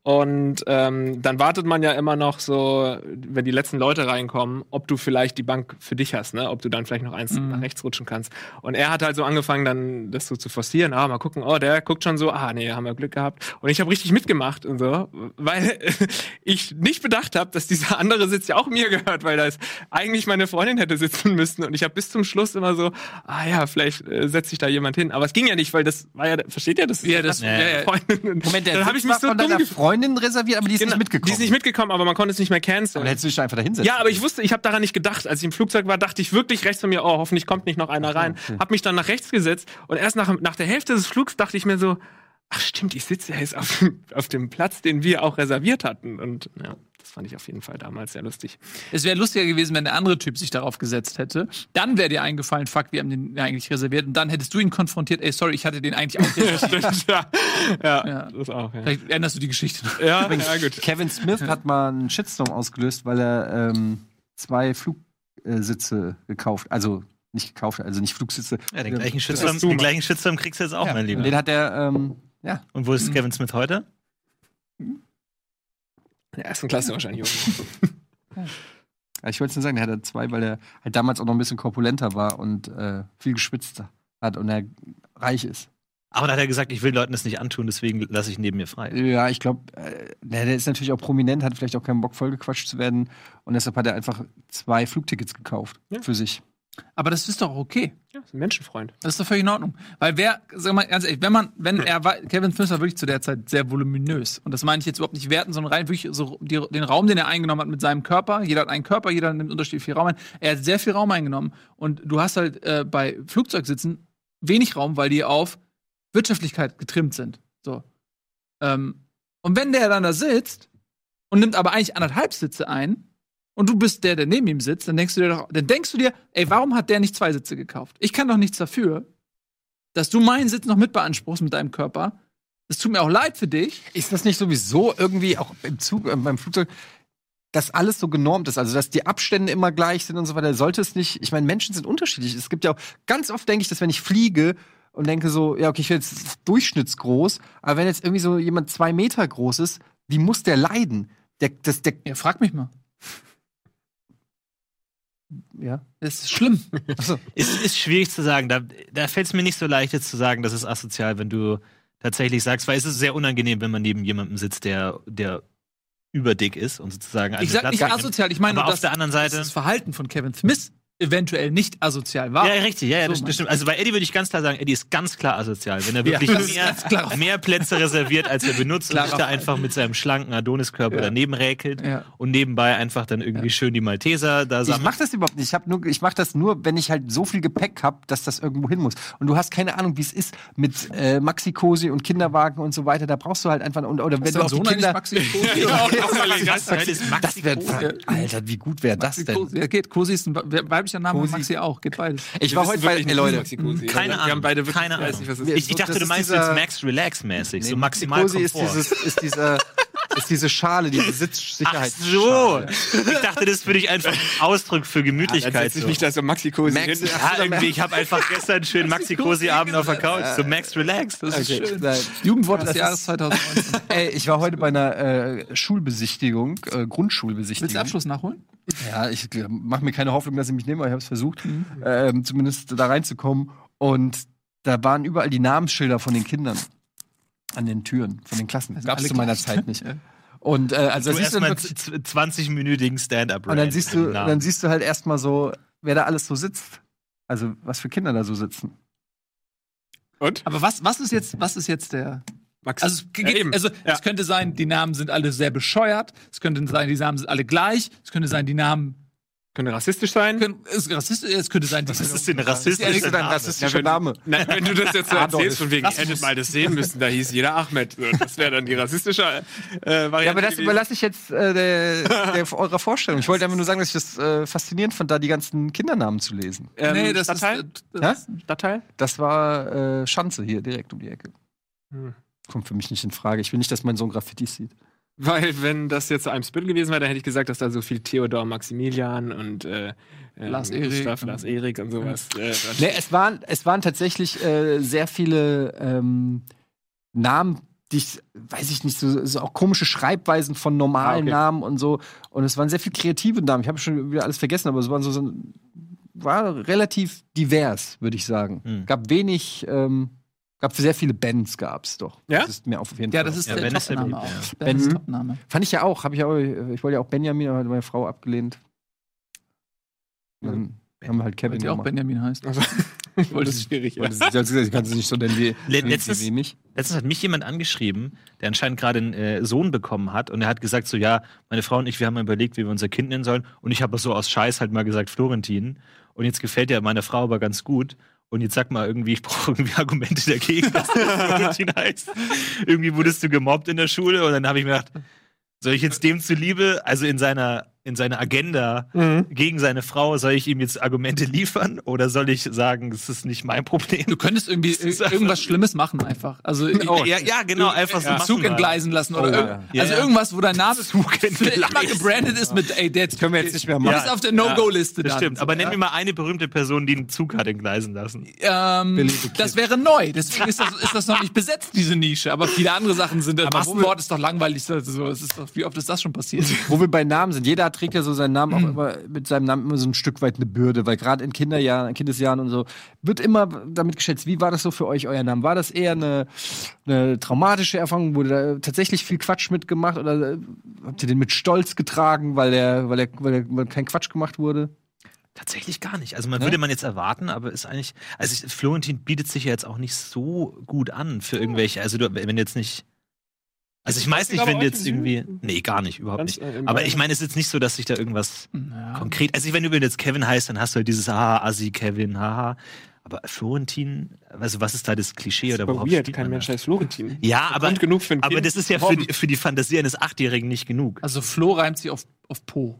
B: Und ähm, dann wartet man ja immer noch so, wenn die letzten Leute reinkommen, ob du vielleicht die Bank für dich hast, ne? Ob du dann vielleicht noch eins nach rechts rutschen kannst. Und er hat halt so angefangen, dann das so zu forcieren. Ah, mal gucken, oh, der guckt schon so, ah, nee, haben wir Glück gehabt. Und ich habe richtig mitgemacht und so, weil ich nicht bedacht habe, dass dieser andere Sitz ja auch mir gehört, weil da ist eigentlich meine Freundin hätte sitzen müssen. Und ich habe bis zum Schluss immer so, ah ja, vielleicht äh, setzt sich da jemand hin. Aber es ging ja nicht, weil das war ja, versteht ihr das?
C: Ja, das- ja, ja.
B: Freundin.
A: Moment, der
B: dann habe ich mich so dumm gefühlt.
A: Freundin reserviert, aber die ist
B: Genau,
A: nicht mitgekommen.
B: Die ist nicht mitgekommen, aber man konnte es nicht mehr canceln.
A: aber hättest du dich einfach da hinsetzen
B: Ja, aber ich wusste, ich habe daran nicht gedacht. Als ich im Flugzeug war, dachte ich wirklich rechts von mir, oh, hoffentlich kommt nicht noch einer rein. Hab mich dann nach rechts gesetzt und erst nach, nach der Hälfte des Flugs dachte ich mir so, ach stimmt, ich sitze ja jetzt auf, dem- auf dem Platz, den wir auch reserviert hatten. Und ja, das fand ich auf jeden Fall damals sehr lustig.
C: Es wäre lustiger gewesen, wenn der andere Typ sich darauf gesetzt hätte. Dann wäre dir eingefallen, fuck, wir haben den eigentlich reserviert. Und dann hättest du ihn konfrontiert, ey, sorry, ich hatte den eigentlich auch reserviert.
B: ja, ja,
C: Ja.
B: das auch. Ja,
C: Vielleicht änderst du die Geschichte. noch.
B: ja, ja gut.
A: Kevin Smith hat mal einen Shitstorm ausgelöst, weil er ähm, zwei Flugsitze gekauft, also nicht gekauft, also nicht Flugsitze.
D: Ja, den gleichen Shitstorm, den gleichen Shitstorm kriegst du jetzt auch,
A: Ja,
D: mein Lieber.
A: Den hat er, ähm, ja.
D: Und wo ist Kevin Smith heute?
B: In der ersten Klasse wahrscheinlich.
A: Ja, Ich wollte es nur sagen, der hatte zwei, weil er halt damals auch noch ein bisschen korpulenter war und äh, viel geschwitzt hat und er reich ist.
D: Aber da hat er gesagt, ich will Leuten das nicht antun, deswegen lasse ich ihn neben mir frei.
A: Ja, ich glaube, äh, der der ist natürlich auch prominent, hat vielleicht auch keinen Bock, vollgequatscht zu werden. Und deshalb hat er einfach zwei Flugtickets gekauft
B: Ja.
A: für sich.
C: Aber das ist doch auch okay.
B: Ja, ist ein Menschenfreund.
C: Das ist doch völlig in Ordnung. Weil wer, sag mal ganz ehrlich, wenn man, wenn er Kevin Smith war wirklich zu der Zeit sehr voluminös. Und das meine ich jetzt überhaupt nicht werten, sondern rein wirklich so die, den Raum, den er eingenommen hat mit seinem Körper. Jeder hat einen Körper, jeder nimmt unterschiedlich viel Raum ein. Er hat sehr viel Raum eingenommen. Und du hast halt äh, bei Flugzeugsitzen wenig Raum, weil die auf Wirtschaftlichkeit getrimmt sind. So. Ähm, und wenn der dann da sitzt und nimmt aber eigentlich anderthalb Sitze ein, und du bist der, der neben ihm sitzt, dann denkst du dir doch, dann denkst du dir, ey, warum hat der nicht zwei Sitze gekauft? Ich kann doch nichts dafür, dass du meinen Sitz noch mit beanspruchst mit deinem Körper. Es tut mir auch leid für dich.
A: Ist das nicht sowieso irgendwie auch im Zug, äh, beim Flugzeug, dass alles so genormt ist, also dass die Abstände immer gleich sind und so weiter? Sollte es nicht, ich meine, Menschen sind unterschiedlich. Es gibt ja auch, ganz oft denke ich, dass wenn ich fliege und denke so, ja, okay, ich will jetzt durchschnittsgroß, aber wenn jetzt irgendwie so jemand zwei Meter groß ist, wie muss der leiden? Der, das, der,
C: Ja, frag mich mal.
A: Ja.
C: Das ist schlimm.
A: Achso.
D: Ist, ist schwierig zu sagen. Da, da fällt es mir nicht so leicht, jetzt zu sagen, das ist asozial, wenn du tatsächlich sagst, weil es ist sehr unangenehm, wenn man neben jemandem sitzt, der, der überdick ist und sozusagen
C: Ich sag
D: Platz
C: nicht asozial, ich meine
D: Aber auf
C: dass,
D: der anderen Seite.
C: das Verhalten von Kevin Smith eventuell nicht asozial war.
D: Ja, richtig, ja, ja,
C: So
D: das, stimmt. Also bei Eddie würde ich ganz klar sagen, Eddie ist ganz klar asozial. Wenn er wirklich
C: ist
D: mehr,
C: klar.
D: mehr Plätze reserviert, als er benutzt und
C: Klarer
D: sich da einfach mit seinem schlanken Adoniskörper
C: Ja.
D: daneben räkelt
C: Ja.
D: und nebenbei einfach dann irgendwie schön die Malteser da
A: Ich
D: sammelt.
A: mach das überhaupt nicht. Ich, hab nur, ich mach das nur, wenn ich halt so viel Gepäck hab, dass das irgendwo hin muss. Und du hast keine Ahnung, wie es ist mit äh, Maxi-Cosi und Kinderwagen und so weiter. Da brauchst du halt einfach und, oder wenn du
C: dein
A: auf die Kinder.
C: Maxi Cosi?
B: Ja, auch mal
D: Das das Maxi
A: Das wär. Alter, wie gut wäre das denn?
C: Ja, geht. Cosi ist ein weiblicher Name,
A: Cosi.
C: Maxi auch. Geht beides.
A: Ich
B: Wir
A: war heute bei, ey,
B: nicht,
A: Leute,
B: was Maxi Cosi ist.
D: Keine
B: Wir haben
D: Ahnung.
B: beide wirklich,
D: Keine
B: ich weiß
D: Ahnung.
B: nicht, was es ist.
D: Ich, ich
A: Das
D: dachte, du
A: ist
D: meinst
A: dieser-
D: jetzt Max Relax mäßig, so
A: Nee,
D: maximal
A: Cosi ist dieses, ist diese, ist diese Schale, diese
D: Ach
A: Sitzsicherheitsschale.
D: so. Ich dachte, das ist für dich einfach ein Ausdruck für Gemütlichkeit.
B: setz ich
D: so.
B: mich da so Maxi Cosi
A: Max-
B: hin.
D: Ja, irgendwie, ich habe einfach gestern einen schönen Maxi Cosi Abend auf der Couch, so Max Relax.
C: Das ist
A: Okay,
C: schön.
A: nein.
C: Jugendwort des
A: Das
C: Jahres
A: ist-
C: 2019.
A: Ey, ich war heute bei einer äh, Schulbesichtigung, äh,
C: Willst du
A: Grundschulbesichtigung.
C: Abschluss nachholen?
A: Ja, ich mache mir keine Hoffnung, dass sie mich aber ich habe es versucht, ähm, zumindest da reinzukommen. Und da waren überall die Namensschilder von den Kindern an den Türen, von den Klassen. Das gab es zu meiner
C: gleich.
A: Zeit nicht. Und äh, also
D: Du
A: siehst du
D: erstmal
A: dann wirklich,
D: 20-minütigen Stand-up
A: und dann siehst du, dann siehst du halt erstmal so, wer da alles so sitzt. Also was für Kinder da so sitzen.
B: Und?
C: Aber was, was ist jetzt, was ist jetzt der.
B: Max.
C: Also, es,
B: Ja,
C: geht, also
B: Ja.
C: es könnte sein, die Namen sind alle sehr bescheuert. Es könnte sein, die Namen sind alle gleich. Es könnte sein, die Namen.
B: Könnte rassistisch sein.
C: Können, es, rassistisch, es könnte sein,
D: Was ist denn
A: Das
D: rassistisch?
A: ist nicht so dein rassistischer Name.
B: Nein, wenn du das jetzt so
A: Adolf.
B: erzählst, von wegen,
C: Rassismus.
B: hättet mal das sehen müssen, da hieß jeder Ahmed. Das wäre dann die rassistische äh, Variante.
A: Ja, aber das überlasse ich jetzt äh, der, der, eurer Vorstellung. Ich wollte einfach nur sagen, dass ich das äh, faszinierend fand, da die ganzen Kindernamen zu lesen.
B: Ähm,
C: nee, das
B: Stadtteil?
C: ist. äh, Das,
B: Stadtteil?
A: Das war äh, Schanze hier, direkt um die Ecke.
B: Hm.
A: Kommt für mich nicht in Frage. Ich will nicht, dass mein Sohn Graffitis sieht.
B: Weil, wenn das jetzt einem Spittel gewesen wäre, dann hätte ich gesagt, dass da so viel Theodor Maximilian und äh, äh,
C: Lars Erik.
B: Gustav, Lars Erik und sowas. Äh,
A: Nee, es waren, es waren tatsächlich äh, sehr viele ähm, Namen, die ich, weiß ich nicht, so, so auch komische Schreibweisen von normalen
B: Ah, okay.
A: Namen und so. Und es waren sehr viele kreative Namen. Ich habe schon wieder alles vergessen, aber es waren so, so war relativ divers, würde ich sagen.
D: Hm.
A: Gab wenig, ähm, gab sehr viele Bands, gab's doch.
B: Ja?
A: Das ist mir auf jeden
C: ja,
A: Fall.
C: das ist
D: Ja,
C: der
D: Ben ist der
C: Topname auch.
D: ja.
C: Ben ist
A: Ben-
C: Topname.
A: Fand ich ja auch. Hab ich auch. Ich wollte ja auch Benjamin, aber meine Frau abgelehnt. Dann haben wir halt Kevin
C: die auch. Benjamin heißt.
B: Also, das ist schwierig. Ja.
A: Wollte sie- sie hat gesagt, ich kann sie nicht so nennen wie,
D: Le-
A: wie,
D: letztes-
A: wie, wie mich.
D: Letztens hat mich jemand angeschrieben, der anscheinend gerade einen äh, Sohn bekommen hat und er hat gesagt so, ja, meine Frau und ich, wir haben mal überlegt, wie wir unser Kind nennen sollen und ich habe so aus Scheiß halt mal gesagt Florentin und jetzt gefällt der meiner Frau aber ganz gut Und jetzt sag mal irgendwie, ich brauche irgendwie Argumente dagegen, dass das heißt. Irgendwie wurdest du gemobbt in der Schule und dann habe ich mir gedacht, soll ich jetzt dem zuliebe, also in seiner in seiner Agenda
B: Mhm.
D: gegen seine Frau, soll ich ihm jetzt Argumente liefern oder soll ich sagen, das ist nicht mein Problem?
C: Du könntest irgendwie irgendwas Schlimmes machen einfach. Also
D: Oh, ja, ja, genau, einfach so
C: einen
D: machen
C: Zug
D: mal.
C: entgleisen lassen oder
A: Oh,
C: irgend-
A: ja.
D: Ja,
C: also
D: ja.
C: irgendwas, wo dein Name
D: entgleisen.
C: immer gebrandet ist mit ey, der
A: Können wir jetzt nicht mehr
C: Du
A: machen.
C: bist auf der No-Go-Liste
D: Das
C: dann.
D: stimmt, aber nenn
C: ja.
D: mir mal eine berühmte Person, die einen Zug hat entgleisen lassen.
C: Ähm, das wäre neu, deswegen ist das, ist das noch nicht besetzt, diese Nische. Aber viele andere Sachen sind.
A: Aber wo
C: Massenwort ist doch langweilig. Also, es ist doch, wie oft ist das schon passiert?
A: Wo wir bei Namen sind, jeder trägt ja so seinen Namen auch immer mit seinem Namen immer so ein Stück weit eine Bürde, weil gerade in Kinderjahren, Kindesjahren und so wird immer damit geschätzt. Wie war das so für euch, euer Name? War das eher eine, eine traumatische Erfahrung? Wurde da tatsächlich viel Quatsch mitgemacht oder äh, habt ihr den mit Stolz getragen, weil der, weil der, weil der weil kein Quatsch gemacht wurde?
D: Tatsächlich gar nicht. Also man
A: Ne?
D: würde man jetzt erwarten, aber ist eigentlich, also ich, Florentin bietet sich ja jetzt auch nicht so gut an für irgendwelche, also du, wenn du jetzt nicht, also ich weiß nicht,
B: aber
D: wenn du jetzt irgendwie, nee, gar nicht, überhaupt nicht.
B: äh,
D: Aber ich meine, es ist jetzt nicht so, dass sich da irgendwas
C: Ja.
D: konkret, also wenn du jetzt Kevin heißt, dann hast du halt dieses Haha, Assi, Kevin, haha. Aber Florentin, also was ist da das Klischee oder
B: Aber
D: worauf
B: weird, kein Mensch heißt Florentin.
D: Ja, aber,
B: Grund genug für ein
D: aber
B: Kind.
D: das ist ja für die, für die Fantasie eines Achtjährigen nicht genug.
C: Also Flo reimt sich auf, auf Po.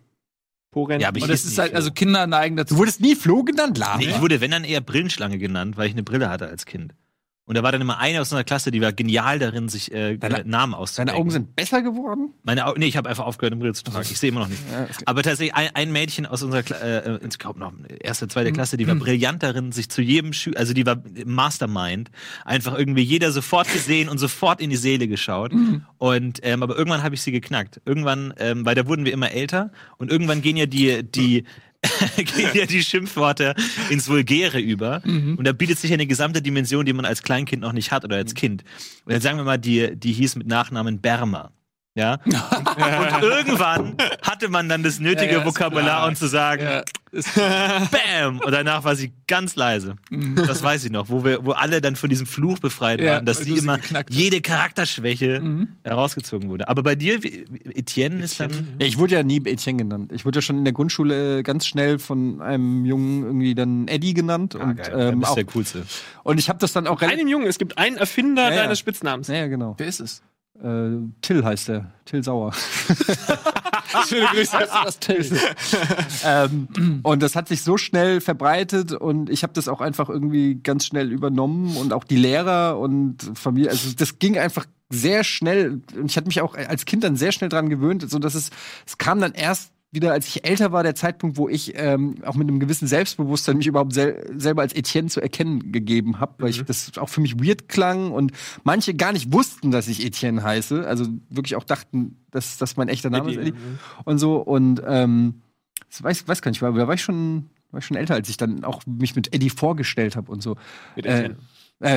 B: Poren.
D: Ja, aber ich
C: Und das ist halt,
D: Flo.
C: also Kinder neigen dazu.
A: Du wurdest nie Flo genannt, Lava.
D: Nee, ich wurde, wenn dann eher Brillenschlange genannt, weil ich eine Brille hatte als Kind. Und da war dann immer eine aus unserer Klasse, die war genial darin, sich äh,
A: Deine-
D: Namen auszudenken.
A: Deine Augen sind besser geworden?
D: Meine Augen, nee, ich habe einfach aufgehört, eine Brille zu tragen. Ich sehe immer noch nicht.
A: Ja,
D: Aber tatsächlich, ein, ein Mädchen aus unserer Kla äh, ich glaube noch erste, zweite Klasse, die war brillant darin, sich zu jedem Schüler, also die war Mastermind, einfach irgendwie jeder sofort gesehen und sofort in die Seele geschaut. Und ähm, aber irgendwann habe ich sie geknackt. Irgendwann, ähm, weil da wurden wir immer älter und irgendwann gehen ja die die gehen ja die Schimpfworte ins Vulgäre über. Und da bietet sich eine gesamte Dimension, die man als Kleinkind noch nicht hat oder als Kind. Und dann sagen wir mal, die, die hieß mit Nachnamen Bermer. Ja. Und, und irgendwann hatte man dann das nötige
C: Ja, ja,
D: Vokabular und zu sagen,
C: Ja,
D: Bam! Und danach war sie ganz leise. Das weiß ich noch, wo wir, wo alle dann von diesem Fluch befreit
C: Ja,
D: waren, dass sie immer jede Charakterschwäche herausgezogen wurde. Aber bei dir, Etienne ist dann.
A: Ja, ich wurde ja nie Etienne genannt. Ich wurde ja schon in der Grundschule äh, ganz schnell von einem Jungen irgendwie dann Eddie genannt. und,
D: Dann
A: ähm,
D: bist
A: auch,
D: der Coolste.
A: und ich habe das dann auch relativ.
B: Einem Jungen, es gibt einen Erfinder
A: Ja, ja.
B: deines Spitznamens.
A: Ja, ja, genau.
C: wer ist es?
A: Äh, Till heißt der. Till Sauer.
C: Schöne Grüße, das tillst.
A: ähm, und das hat sich so schnell verbreitet und ich habe das auch einfach irgendwie ganz schnell übernommen und auch die Lehrer und Familie. Also das ging einfach sehr schnell und ich hatte mich auch als Kind dann sehr schnell dran gewöhnt, so dass es es kam dann erst wieder, als ich älter war, der Zeitpunkt, wo ich ähm, auch mit einem gewissen Selbstbewusstsein mich überhaupt sel selber als Etienne zu erkennen gegeben habe, weil ich das auch für mich weird klang und manche gar nicht wussten, dass ich Etienne heiße, also wirklich auch dachten, dass das mein echter Name ist
B: Eddie,
A: Eddie. und so und ähm, ich weiß, weiß gar nicht, war, da war ich schon war ich schon älter, als ich dann auch mich mit Eddie vorgestellt habe und so.
B: Mit Etienne.
A: äh,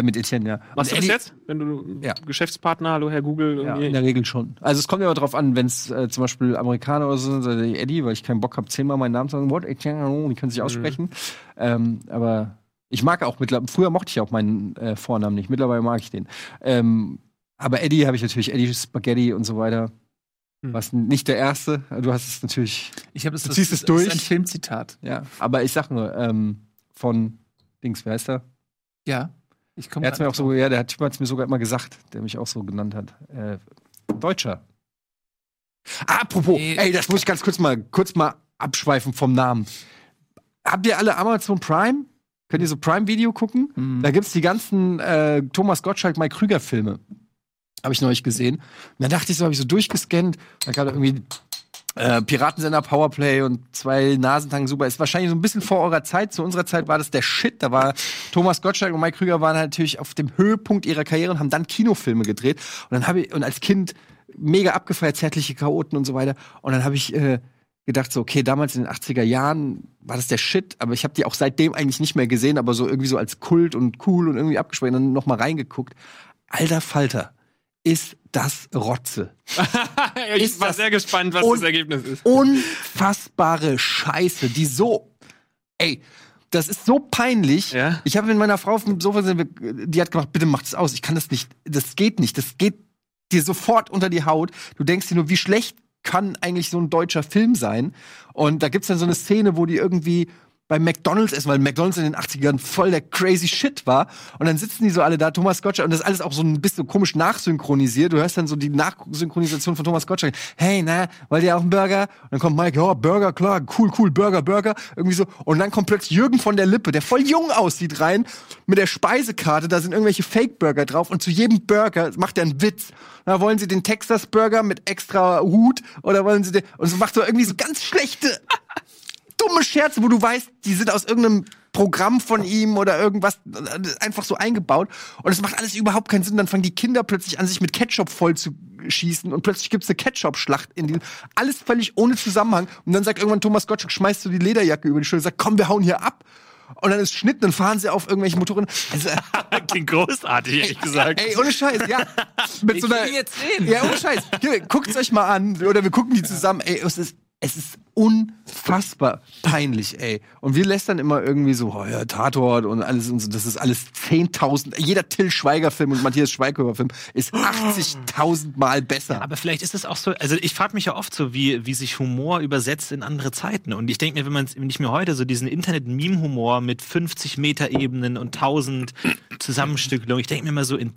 A: mit Etienne, ja.
B: Machst du das jetzt? Wenn du
A: Ja.
B: Geschäftspartner, hallo Herr Google,
A: Ja,
B: irgendwie.
A: in der Regel schon. Also es kommt immer drauf an, wenn es äh, zum Beispiel Amerikaner oder so sind, also Eddie, weil ich keinen Bock habe, zehnmal meinen Namen zu sagen, what, Etienne, die können sich aussprechen. Ähm, aber ich mag auch mittlerweile, früher mochte ich auch meinen äh, Vornamen nicht, mittlerweile mag ich den. Ähm, aber Eddie habe ich natürlich, Eddie Spaghetti und so weiter.
B: Hm.
A: Was nicht der erste, du hast es natürlich,
C: Ich habe es
A: Du
C: das,
A: ziehst es
C: das
A: durch?
C: ist ein Filmzitat.
A: ja. Aber ich sag nur, ähm, von Dings, wer heißt er?
C: Ja. Ich komme
A: Er hat's mir auch so, ja, der Typ hat es mir sogar immer gesagt, der mich auch so genannt hat. Äh, Deutscher. Apropos,
C: Nee.
A: ey, das muss ich ganz kurz mal, kurz mal abschweifen vom Namen. Habt ihr alle Amazon Prime? Könnt ihr so Prime-Video gucken?
C: Mhm.
A: Da gibt's die ganzen äh, Thomas Gottschalk, Mike Krüger-Filme. Habe ich neulich gesehen. Und dann dachte ich so, habe ich so durchgescannt. Da gab irgendwie äh, Piratensender Powerplay und zwei Nasentangen super. Ist wahrscheinlich so ein bisschen vor eurer Zeit. Zu unserer Zeit war das der Shit. Da war Thomas Gottschalk und Mike Krüger waren halt natürlich auf dem Höhepunkt ihrer Karriere und haben dann Kinofilme gedreht. Und dann habe ich, und als Kind mega abgefeiert, zärtliche Chaoten und so weiter. Und dann habe ich äh, gedacht, so, okay, damals in den 80er Jahren war das der Shit, aber ich habe die auch seitdem eigentlich nicht mehr gesehen, aber so irgendwie so als Kult und cool und irgendwie abgespeichert und dann noch mal reingeguckt. Alter Falter, ist das Rotze.
B: ich
A: Ist
B: war sehr gespannt, was das Ergebnis ist.
A: unfassbare Scheiße, die so, ey, das ist so peinlich.
B: Ja.
A: Ich habe mit meiner Frau auf dem Sofa, gesessen, die hat gemacht, bitte mach das aus. Ich kann das nicht, das geht nicht, das geht dir sofort unter die Haut. Du denkst dir nur, wie schlecht kann eigentlich so ein deutscher Film sein? Und da gibt's dann so eine Szene, wo die irgendwie bei McDonalds essen, weil McDonalds in den 80ern voll der crazy Shit war. Und dann sitzen die so alle da, Thomas Gottschalk, und das ist alles auch so ein bisschen komisch nachsynchronisiert. Du hörst dann so die Nachsynchronisation von Thomas Gottschalk. Hey, na, wollt ihr auch einen Burger? Und dann kommt Mike, ja, Burger, klar, cool, cool, Burger, Burger. Irgendwie so. Und dann kommt plötzlich Jürgen von der Lippe, der voll jung aussieht, rein, mit der Speisekarte, da sind irgendwelche Fake-Burger drauf und zu jedem Burger macht er einen Witz. Na, wollen sie den Texas Burger mit extra Hut oder wollen sie den, und so macht so irgendwie so ganz schlechte dumme Scherze, wo du weißt, die sind aus irgendeinem Programm von ihm oder irgendwas äh, einfach so eingebaut. Und es macht alles überhaupt keinen Sinn. Dann fangen die Kinder plötzlich an, sich mit Ketchup voll zu schießen und plötzlich gibt's eine Ketchup-Schlacht in die. Alles völlig ohne Zusammenhang. Und dann sagt irgendwann Thomas Gottschalk, schmeißt du die Lederjacke über die Schulter und sagt, komm, wir hauen hier ab. Und dann ist Schnitt, dann fahren sie auf irgendwelchen Motoren. Also,
D: Klingt großartig, ehrlich gesagt.
A: Ey, ohne Scheiß, ja. Mit so einer,
C: will ihn jetzt sehen.
A: Ja, ohne Scheiß. Hier, guckt's euch mal an. Oder wir gucken die zusammen. Ey, es ist, es ist unfassbar peinlich, ey. Und wir lästern immer irgendwie so, oh ja, Tatort und alles und so. Das ist alles 10.000. Jeder Till Schweiger-Film und Matthias Schweighöfer-Film ist 80.000 Mal besser.
D: Aber vielleicht ist es auch so, also ich frage mich ja oft so, wie, wie sich Humor übersetzt in andere Zeiten. Und ich denke mir, wenn man ich mir heute so diesen Internet-Meme-Humor mit 50 Meter-Ebenen und 1000 Zusammenstückelungen, ich denke mir immer so, in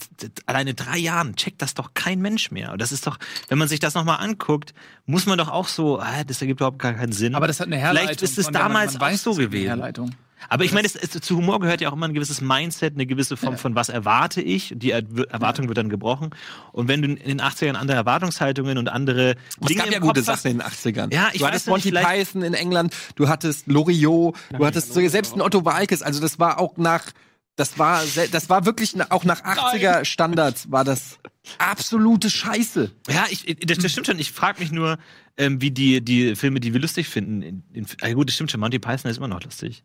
D: alleine drei Jahren checkt das doch kein Mensch mehr. Und das ist doch, wenn man sich das nochmal anguckt, muss man doch auch so, ah, das ergibt überhaupt gar keinen Sinn.
C: Aber das hat eine Herleitung.
D: Vielleicht ist es
C: der man-
D: damals
C: man
D: auch so
C: es
D: gewesen.
C: Herleitung.
D: Aber ich meine, es, es, zu Humor gehört ja auch immer ein gewisses Mindset, eine gewisse Form von was erwarte ich. Die Er- Erwartung wird dann gebrochen. Und wenn du in den 80ern andere Erwartungshaltungen und andere
A: Es
D: Dinge
A: gab ja gute
D: hast,
A: Sachen in den 80ern.
D: Ja, ich
A: du
D: weiß
A: hattest Monty Python in England, du hattest Loriot, du hattest selbst ein Otto Walkes. Also das war auch nach, das war, das war wirklich auch nach 80er Standards war das absolute Scheiße.
D: Ja, ich, das, das stimmt schon. Ich frage mich nur, ähm, wie die, die Filme, die wir lustig finden. In, in, ah, gut, das stimmt schon. Monty Python ist immer noch lustig.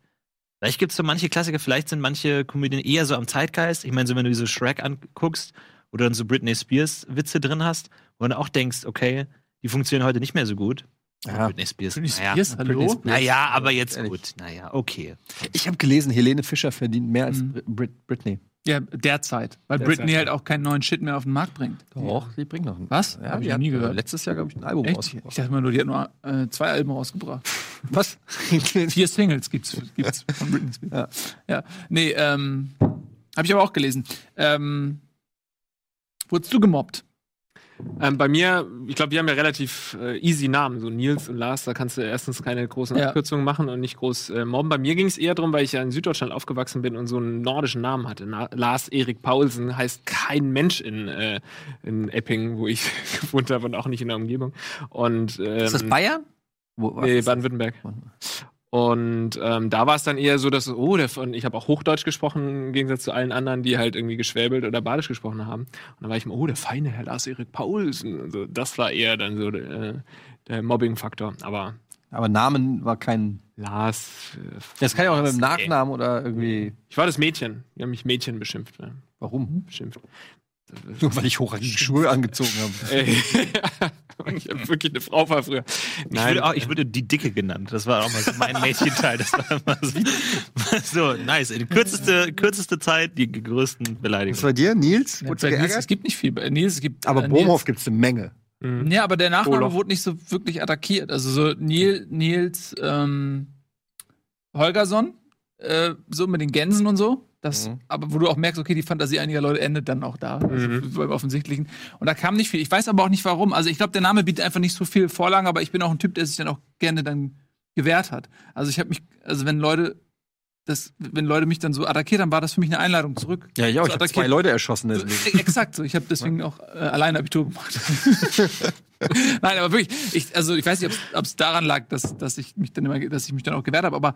D: Vielleicht gibt es so manche Klassiker, vielleicht sind manche Komödien eher so am Zeitgeist. Ich meine, so wenn du diese Shrek anguckst, wo du dann so Britney Spears Witze drin hast, wo du dann auch denkst, okay, die funktionieren heute nicht mehr so gut.
A: Ja.
D: Britney Spears.
C: Britney
D: naja.
C: Spears, hallo?
A: Britney Spears.
D: Naja, aber jetzt
A: Ehrlich.
D: gut. Naja, okay.
A: Ich habe gelesen, Helene Fischer verdient mehr als
C: Mhm.
A: Brit Brit Britney.
C: Ja, derzeit. Weil
B: Derzeit,
C: Britney halt auch keinen neuen Shit mehr auf den Markt bringt.
A: Doch, sie bringt noch einen.
C: Was?
A: Ja,
C: Hab ich nie
A: äh,
C: gehört.
A: Letztes Jahr, glaube ich, ein Album
C: Echt? Ich
A: rausgebracht.
C: dachte mal nur, die hat nur äh, zwei Alben rausgebracht.
A: Was?
C: Vier Singles gibt's, gibt's von Britney Spears. Ja. ja. Nee, ähm, habe ich aber auch gelesen. Ähm, wurdest du gemobbt?
B: Ähm, bei mir, ich glaube, wir haben ja relativ äh, easy Namen, so Nils und Lars, da kannst du erstens keine großen
C: Ja.
B: Abkürzungen machen und nicht groß äh, mobben. Bei mir ging es eher darum, weil ich ja in Süddeutschland aufgewachsen bin und so einen nordischen Namen hatte. Na, Lars Erik Paulsen heißt kein Mensch in, äh, in Epping, wo ich gewohnt habe und auch nicht in der Umgebung. Und, ähm,
A: Ist das Bayern? Wo,
B: Nee? Baden-Württemberg. Und ähm, da war es dann eher so, dass, oh, der von, ich habe auch Hochdeutsch gesprochen, im Gegensatz zu allen anderen, die halt irgendwie geschwäbelt oder badisch gesprochen haben. Und dann war ich mal, oh, der feine Herr Lars-Erik Paulsen. Also, das war eher dann so äh, der Mobbing-Faktor. Aber
A: Aber Namen war kein.
B: Lars. Äh,
A: Das kann ja auch mit dem Nachnamen oder irgendwie.
B: Ich war das Mädchen. Die haben mich Mädchen beschimpft.
A: Warum?
B: Beschimpft.
A: Nur weil ich hochrangige Schuhe angezogen habe.
B: Ey, ich habe wirklich eine Frau war früher.
D: Ich würde, auch, ich würde die Dicke genannt. Das war auch mal so mein Mädchenteil. Das war immer so, so nice. In kürzeste, kürzeste Zeit die größten
A: Was
D: Beleidigungen.
A: bei dir, Nils?
C: Ja, bei Nils, es gibt nicht viel. Bei Nils, es gibt,
A: Aber
C: äh,
A: Bomhoff gibt's eine Menge.
B: Mhm.
C: Ja, aber der Nachname
B: Olof.
C: wurde nicht so wirklich attackiert. Also so Nil, Nils ähm, Holgersson, äh, so mit den Gänsen und so. Das,
A: Mhm.
C: Aber wo du auch merkst, okay, die Fantasie einiger Leute endet dann auch da. Also
B: Mhm.
C: beim Offensichtlichen. Und da kam nicht viel. Ich weiß aber auch nicht warum. Also ich glaube, der Name bietet einfach nicht so viel Vorlagen, aber ich bin auch ein Typ, der sich dann auch gerne dann gewehrt hat. Also ich habe mich, also wenn Leute das, wenn Leute mich dann so attackiert haben, war das für mich eine Einladung zurück.
A: Ja, ja, ich habe zwei Leute erschossen.
C: So,
A: Deswegen.
C: e- exakt so. Ich habe deswegen auch äh, allein Abitur gemacht. Nein, aber wirklich, ich, also ich weiß nicht, ob es daran lag, dass, dass ich mich dann immer, dass ich mich dann auch gewehrt habe, aber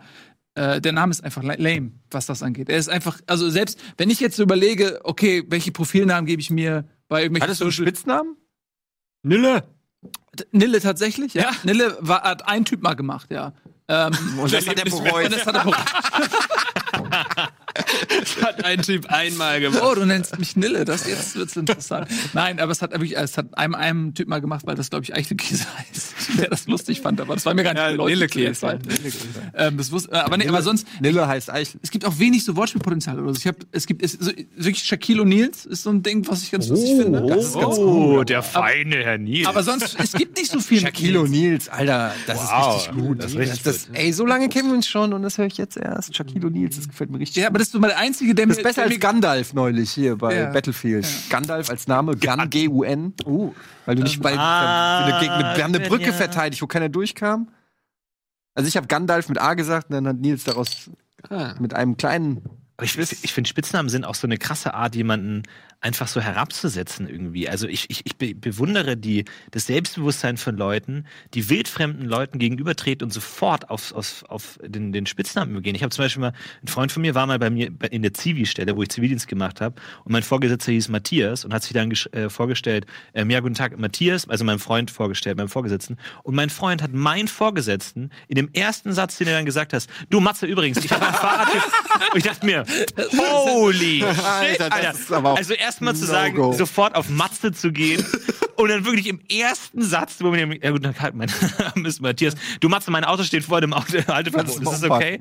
C: äh, der Name ist einfach la- lame, was das angeht. Er ist einfach, also selbst wenn ich jetzt so überlege, okay, welche Profilnamen gebe ich mir bei irgendwelchen
A: Hattest du einen Spitznamen?
B: Nille.
C: Nille tatsächlich, ja. Nille war, hat ein Typ mal gemacht, ja. Ähm,
A: Und das hat er bereut.
C: das hat er bereut.
B: Das hat ein Typ einmal gemacht.
C: Oh, du nennst mich Nille, das jetzt wird's interessant. Nein, aber es hat wirklich, es hat einem, einem Typ mal gemacht, weil das, glaube ich, Eichelkäse heißt. Der das lustig fand, aber das war mir gar nicht
B: Ja,
C: geläufig
B: Nille-Käse.
C: Ähm, das wusste, äh, aber nee, aber sonst,
A: Nille heißt Eichel.
C: es gibt auch wenig so Wortspielpotenzial oder so. Ich hab, es gibt es, so, wirklich Shaquille O'Neals ist so ein Ding, was ich ganz lustig finde. Das ist ganz
D: Oh, der feine Herr Nils.
C: Aber sonst, es gibt nicht so viel.
A: Shaquille
C: Nils.
A: O'Neals, Alter, das
D: Wow,
A: ist richtig gut.
D: das ist richtig
A: das,
D: gut.
A: Ey, so lange kennen wir uns schon und das höre ich jetzt erst. Shaquille O'Neals, das gefällt mir richtig
C: Ja, aber das ist so mal der einzige, der
A: Das ist besser
C: der
A: als Gandalf neulich hier bei
C: Ja.
A: Battlefield. Gandalf als Name, Gun, G-U-N.
C: Oh.
A: Weil du nicht, weil
D: Ah,
A: wir, haben eine Brücke
D: ja.
A: verteidigt, wo keiner durchkam. Also ich habe Gandalf mit A gesagt und dann hat Nils daraus
B: Ah.
A: mit einem kleinen.
D: Aber ich, ich finde, Spitznamen sind auch so eine krasse Art, jemanden einfach so herabzusetzen irgendwie. Also ich, ich, ich be bewundere die, das Selbstbewusstsein von Leuten, die wildfremden Leuten gegenübertreten und sofort auf, auf, auf den, den Spitznamen übergehen. Ich habe zum Beispiel mal, ein Freund von mir war mal bei mir in der Zivi-Stelle, wo ich Zivildienst gemacht habe und mein Vorgesetzter hieß Matthias und hat sich dann äh, vorgestellt, ähm, ja, guten Tag, Matthias, also meinem Freund vorgestellt, meinem Vorgesetzten. Und mein Freund hat meinen Vorgesetzten in dem ersten Satz, den er dann gesagt hat, du Matze, übrigens, ich habe ein Fahrrad Und ich dachte mir, holy shit,
A: Alter,
D: Alter.
A: das
D: erstmal zu
A: No
D: sagen,
A: go.
D: sofort auf Matze zu gehen und dann wirklich im ersten Satz, wo man ja guten Tag, mein Name ist Matthias, du Matze, mein Auto steht vor dem Auto, Halteverbot, ist das okay?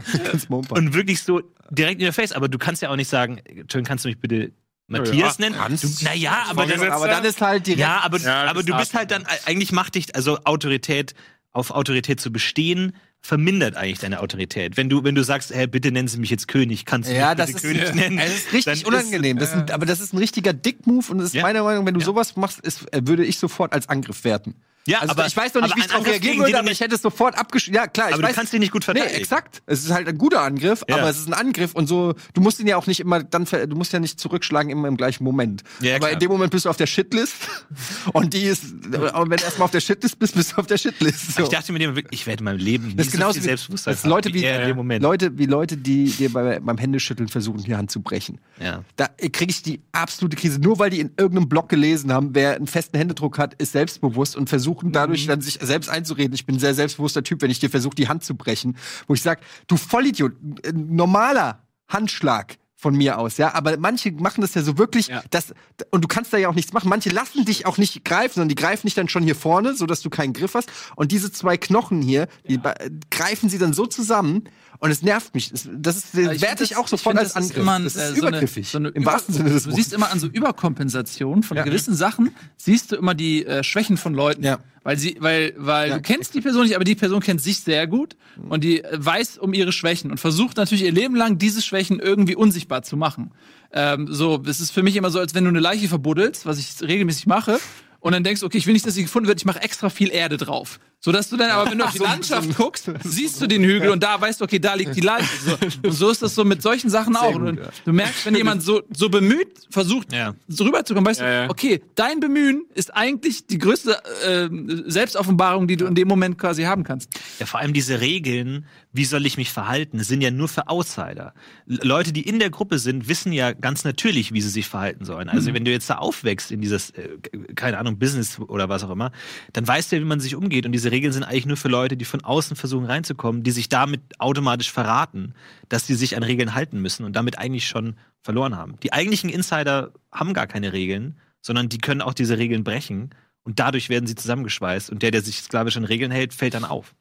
D: Und wirklich so direkt in der Face, aber du kannst ja auch nicht sagen, Entschuldigung, kannst du mich bitte Matthias
B: Ja,
D: nennen? naja, aber
A: aber dann ist halt direkt.
D: ja, aber,
B: Ja,
D: aber du bist halt dann, eigentlich macht dich, also Autorität, auf Autorität zu bestehen, vermindert eigentlich deine Autorität. Wenn du, wenn du sagst, hey, bitte nennen Sie mich jetzt König, kannst du
A: Ja,
D: mich
A: das
D: bitte
A: ist,
D: König nennen?
A: es ist richtig unangenehm. Das ist ein, aber das ist ein richtiger Dick-Move und das ist
D: Ja.
A: meiner Meinung nach, wenn du sowas machst, ist, äh, würde ich sofort als Angriff werten.
D: Ja,
A: also
D: aber-
A: ich weiß noch nicht, wie ich darauf reagieren würde, aber ich hätte es sofort abgeschlossen. Ja, klar, ich
D: Aber
A: weiß.
D: du kannst ihn nicht gut
A: Nee,
D: verteidigen.
A: exakt. Es ist halt ein guter Angriff,
D: Ja.
A: aber es ist ein Angriff und so, du musst ihn ja auch nicht immer dann, du musst ja nicht zurückschlagen immer im gleichen Moment.
D: Ja,
A: aber
D: klar.
A: in dem Moment bist du auf der Shitlist und die ist, und wenn du erstmal auf der Shitlist bist, bist du auf der Shitlist. So.
D: Ich dachte mir, ich werde in meinem Leben
A: Das ist
D: so
A: genauso
D: viel
A: wie
D: Selbstbewusstsein
A: das ist Leute
D: haben
A: wie,
D: Moment.
A: Leute wie Leute, die dir bei, beim Händeschütteln versuchen, die Hand zu brechen.
D: Ja.
A: Da kriege ich die absolute Krise. Nur weil die in irgendeinem Blog gelesen haben, wer einen festen Händedruck hat, ist selbstbewusst und versuchen dadurch
D: Mhm.
A: dann sich selbst einzureden. Ich bin ein sehr selbstbewusster Typ, wenn ich dir versuche, die Hand zu brechen. Wo ich sage, du Vollidiot, ein normaler Handschlag von mir aus, ja. Aber manche machen das ja so wirklich,
B: Ja.
A: das, und du kannst da ja auch nichts machen. Manche lassen dich auch nicht greifen, sondern die greifen dich dann schon hier vorne, so dass du keinen Griff hast. Und diese zwei Knochen hier, die ba- greifen sie dann so zusammen. Und es nervt mich. Das, das ist,
C: Ja,
A: werte
C: find
A: ich
C: das-
A: auch sofort
C: find,
A: als
C: das
A: Angriff.
C: Immer ein,
A: das ist
C: äh, so
A: übergriffig.
C: Eine, so eine
A: Im
C: Über-
A: wahrsten Sinne des
C: Du
A: Wortes.
C: siehst immer an so Überkompensationen von
A: Ja.
C: gewissen Sachen, siehst du immer die äh, Schwächen von Leuten.
A: Ja.
C: Weil sie, weil, weil
A: Ja.
C: du kennst die Person nicht, aber die Person kennt sich sehr gut und die äh, weiß um ihre Schwächen und versucht natürlich ihr Leben lang diese Schwächen irgendwie unsichtbar zu machen. Ähm, so, es ist für mich immer so, als wenn du eine Leiche verbuddelst, was ich regelmäßig mache. Und dann denkst du, okay, ich will nicht, dass sie gefunden wird, ich mache extra viel Erde drauf. So dass du dann aber, wenn du auf die Landschaft guckst, siehst du den Hügel und da weißt du, okay, da liegt die Leiche. So, und so ist das so mit solchen Sachen auch.
A: gut, ja.
C: du merkst, wenn jemand so, so bemüht versucht,
D: Ja.
C: so rüberzukommen, weißt
B: Ja,
C: du, okay, dein Bemühen ist eigentlich die größte äh, Selbstoffenbarung, die du in dem Moment quasi haben kannst.
D: Ja, vor allem diese Regeln, wie soll ich mich verhalten, sind ja nur für Outsider. Leute, die in der Gruppe sind, wissen ja ganz natürlich, wie sie sich verhalten sollen. Also wenn du jetzt da aufwächst in dieses, äh, keine Ahnung, Business oder was auch immer, dann weißt du ja, wie man sich umgeht. Und diese Regeln sind eigentlich nur für Leute, die von außen versuchen reinzukommen, die sich damit automatisch verraten, dass sie sich an Regeln halten müssen und damit eigentlich schon verloren haben. Die eigentlichen Insider haben gar keine Regeln, sondern die können auch diese Regeln brechen. Und dadurch werden sie zusammengeschweißt. Und der, der sich sklavisch an Regeln hält, fällt dann auf.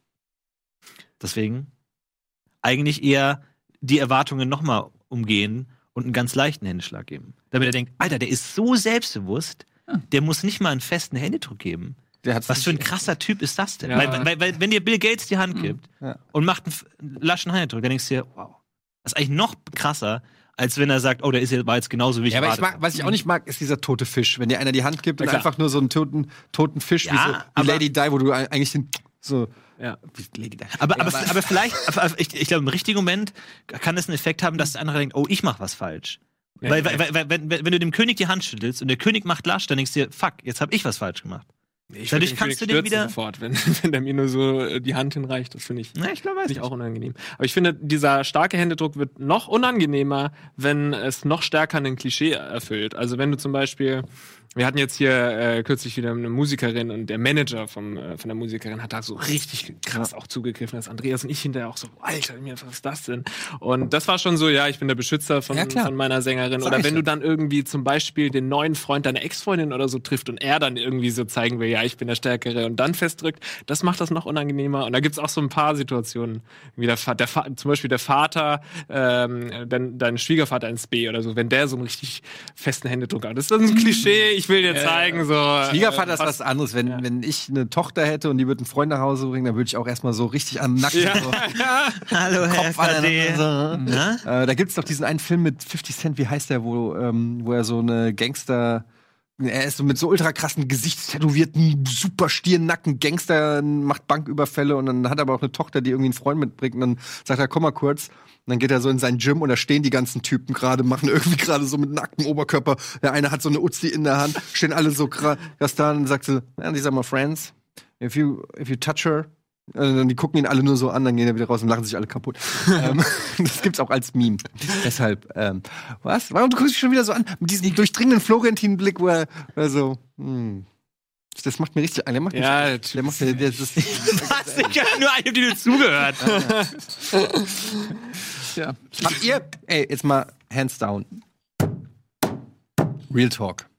D: Deswegen eigentlich eher die Erwartungen nochmal umgehen und einen ganz leichten Händeschlag geben. Damit er denkt, Alter, der ist so selbstbewusst, der muss nicht mal einen festen Händedruck geben. Was für ein krasser Typ ist das denn?
B: Ja.
D: Weil, weil, weil, wenn dir Bill Gates die Hand gibt
A: Ja.
D: und macht einen, laschen Händedruck, dann denkst du dir, wow, das ist eigentlich noch krasser, als wenn er sagt, oh, der ist jetzt, war jetzt genauso wie ich
A: Ja, aber ich mag, was ich auch nicht mag, ist dieser tote Fisch. Wenn dir einer die Hand gibt und einfach nur so einen toten, toten Fisch wie,
D: Ja,
A: so, wie Lady Di, wo du eigentlich den, so
B: Ja.
A: wie Lady Di.
D: Aber, aber, aber vielleicht, aber ich, ich glaube, im richtigen Moment kann es einen Effekt haben, dass der andere denkt, oh, ich mach was falsch.
B: Ja,
D: weil,
B: ja.
D: weil, weil wenn, wenn wenn du dem König die Hand schüttelst und der König macht lasch, dann denkst du dir, fuck, jetzt habe ich was falsch gemacht.
B: Ich
D: Dadurch kannst du den wieder-
B: sofort, wenn, wenn der mir nur so äh, die Hand hinreicht. Das finde ich,
D: Na, ich glaube, weiß nicht.
B: auch unangenehm. Aber ich finde, dieser starke Händedruck wird noch unangenehmer, wenn es noch stärker ein Klischee erfüllt. Also wenn du zum Beispiel Wir hatten jetzt hier äh, kürzlich wieder eine Musikerin und der Manager vom, äh, von der Musikerin hat da so richtig krass auch zugegriffen, dass Andreas und ich hinterher auch so, Alter, was ist das denn? Und das war schon so, ja, ich bin der Beschützer von,
A: Ja,
B: von meiner Sängerin.
A: Sag
B: Oder wenn du dann irgendwie zum Beispiel den neuen Freund deiner Ex-Freundin oder so trifft und er dann irgendwie so zeigen will, ja, ich bin der Stärkere und dann festdrückt, das macht das noch unangenehmer. Und da gibt's auch so ein paar Situationen, wie der, der zum Beispiel der Vater, ähm, dein, dein Schwiegervater ins B oder so, wenn der so einen richtig festen Händedruck hat. Das ist ein Klischee, ich will dir zeigen, so.
A: Schwiegervater
B: äh,
A: ist was anderes. Wenn, wenn ich eine Tochter hätte und die würde einen Freund nach Hause bringen, dann würde ich auch erstmal so richtig am Nacken
B: Ja.
A: so
D: Hallo, Herr
A: Kopf aneinander.
D: Na?
A: So. Äh, da gibt's doch diesen einen Film mit 50 Cent, wie heißt der, wo, ähm, wo er so eine Gangster. Er ist so mit so ultra krassen Gesichtstätowierten, super Stirnnacken, Gangster, macht Banküberfälle und dann hat er aber auch eine Tochter, die irgendwie einen Freund mitbringt und dann sagt er, komm mal kurz. Und dann geht er so in sein Gym und da stehen die ganzen Typen gerade, machen irgendwie gerade so mit nacktem Oberkörper. Der eine hat so eine Uzi in der Hand, stehen alle so krass da und sagt so, ja, these are my friends. If you, if you touch her, also die gucken ihn alle nur so an, dann gehen er wieder raus und lachen sich alle kaputt. ähm, das gibt's auch als Meme. Deshalb, ähm, was? Warum du guckst dich schon wieder so an? Mit diesem durchdringenden Florentin-Blick, wo er, er so, hm. Das macht mir richtig, der macht mich,
B: Ja,
A: der macht mir, der, das,
D: Was? Ich hab nur eine, die dir zugehört.
C: Ja.
A: habt ihr, ey, jetzt mal hands down. Real Talk.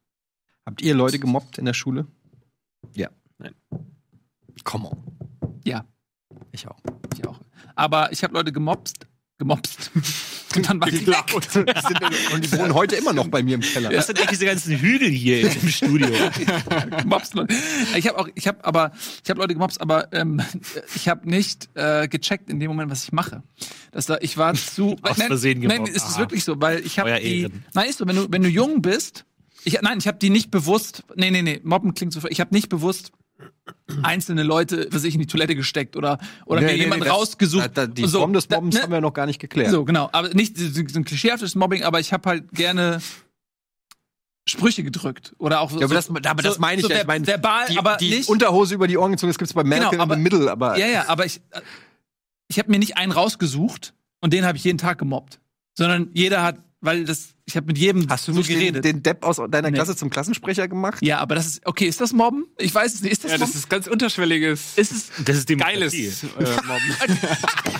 A: Habt ihr Leute gemobbt in der Schule? Ja.
B: Nein.
A: Come on.
C: Ja,
A: Ich auch.
C: ich auch. Aber ich habe Leute gemobst. Gemobst. Und dann war ich weg.
A: Die sind, und die wohnen heute immer noch bei mir im Keller.
D: Was sind eigentlich diese ganzen Hügel hier im Studio?
C: gemobst Leute. Ich habe auch, ich habe aber, ich habe Leute gemobst, aber ähm, ich habe nicht äh, gecheckt in dem Moment, was ich mache. Das da, ich war zu.
D: Aus
C: nein,
D: Versehen
C: Nein,
D: gemobbt.
C: ist es wirklich so, weil ich habe die.
D: Ehren.
C: Nein, ist so, wenn du, wenn du jung bist. Ich, nein, ich habe die nicht bewusst. Nee, nee, nee. Mobben klingt so. Ich habe nicht bewusst einzelne Leute, was ich in die Toilette gesteckt oder oder
A: Nee,
C: mir
A: nee,
C: jemand
A: nee, das-
C: rausgesucht.
A: Da, da, die
C: so,
A: Form des Mobbens
C: ne?
A: haben wir noch gar nicht geklärt.
C: So, genau. Aber nicht so ein klischeehaftes Mobbing, aber ich habe halt gerne Sprüche gedrückt. Oder auch so.
A: Ja, aber das, aber das meine ich
C: so
A: ja. Ich meine,
C: verbal,
A: die,
C: aber
A: die
C: nicht.
A: Unterhose über die Ohren gezogen, das gibt's bei Merkel
C: Genau, aber-
A: im Mittel, aber
C: Ja, ja, aber ich, ich habe mir nicht einen rausgesucht und den habe ich jeden Tag gemobbt. Sondern jeder hat, weil das, ich habe mit jedem
A: hast du
C: so geredet.
A: Den, den Depp aus deiner
C: Nee.
A: Klasse zum Klassensprecher gemacht?
C: ja, aber das ist, okay, ist das Mobben? Ich weiß es nicht. Ist das
B: Ja, das
C: Mobben?
B: ist ganz unterschwelliges,
C: Ist es,
D: Das ist
B: geiles
D: Demokratie.
B: äh, Mobben.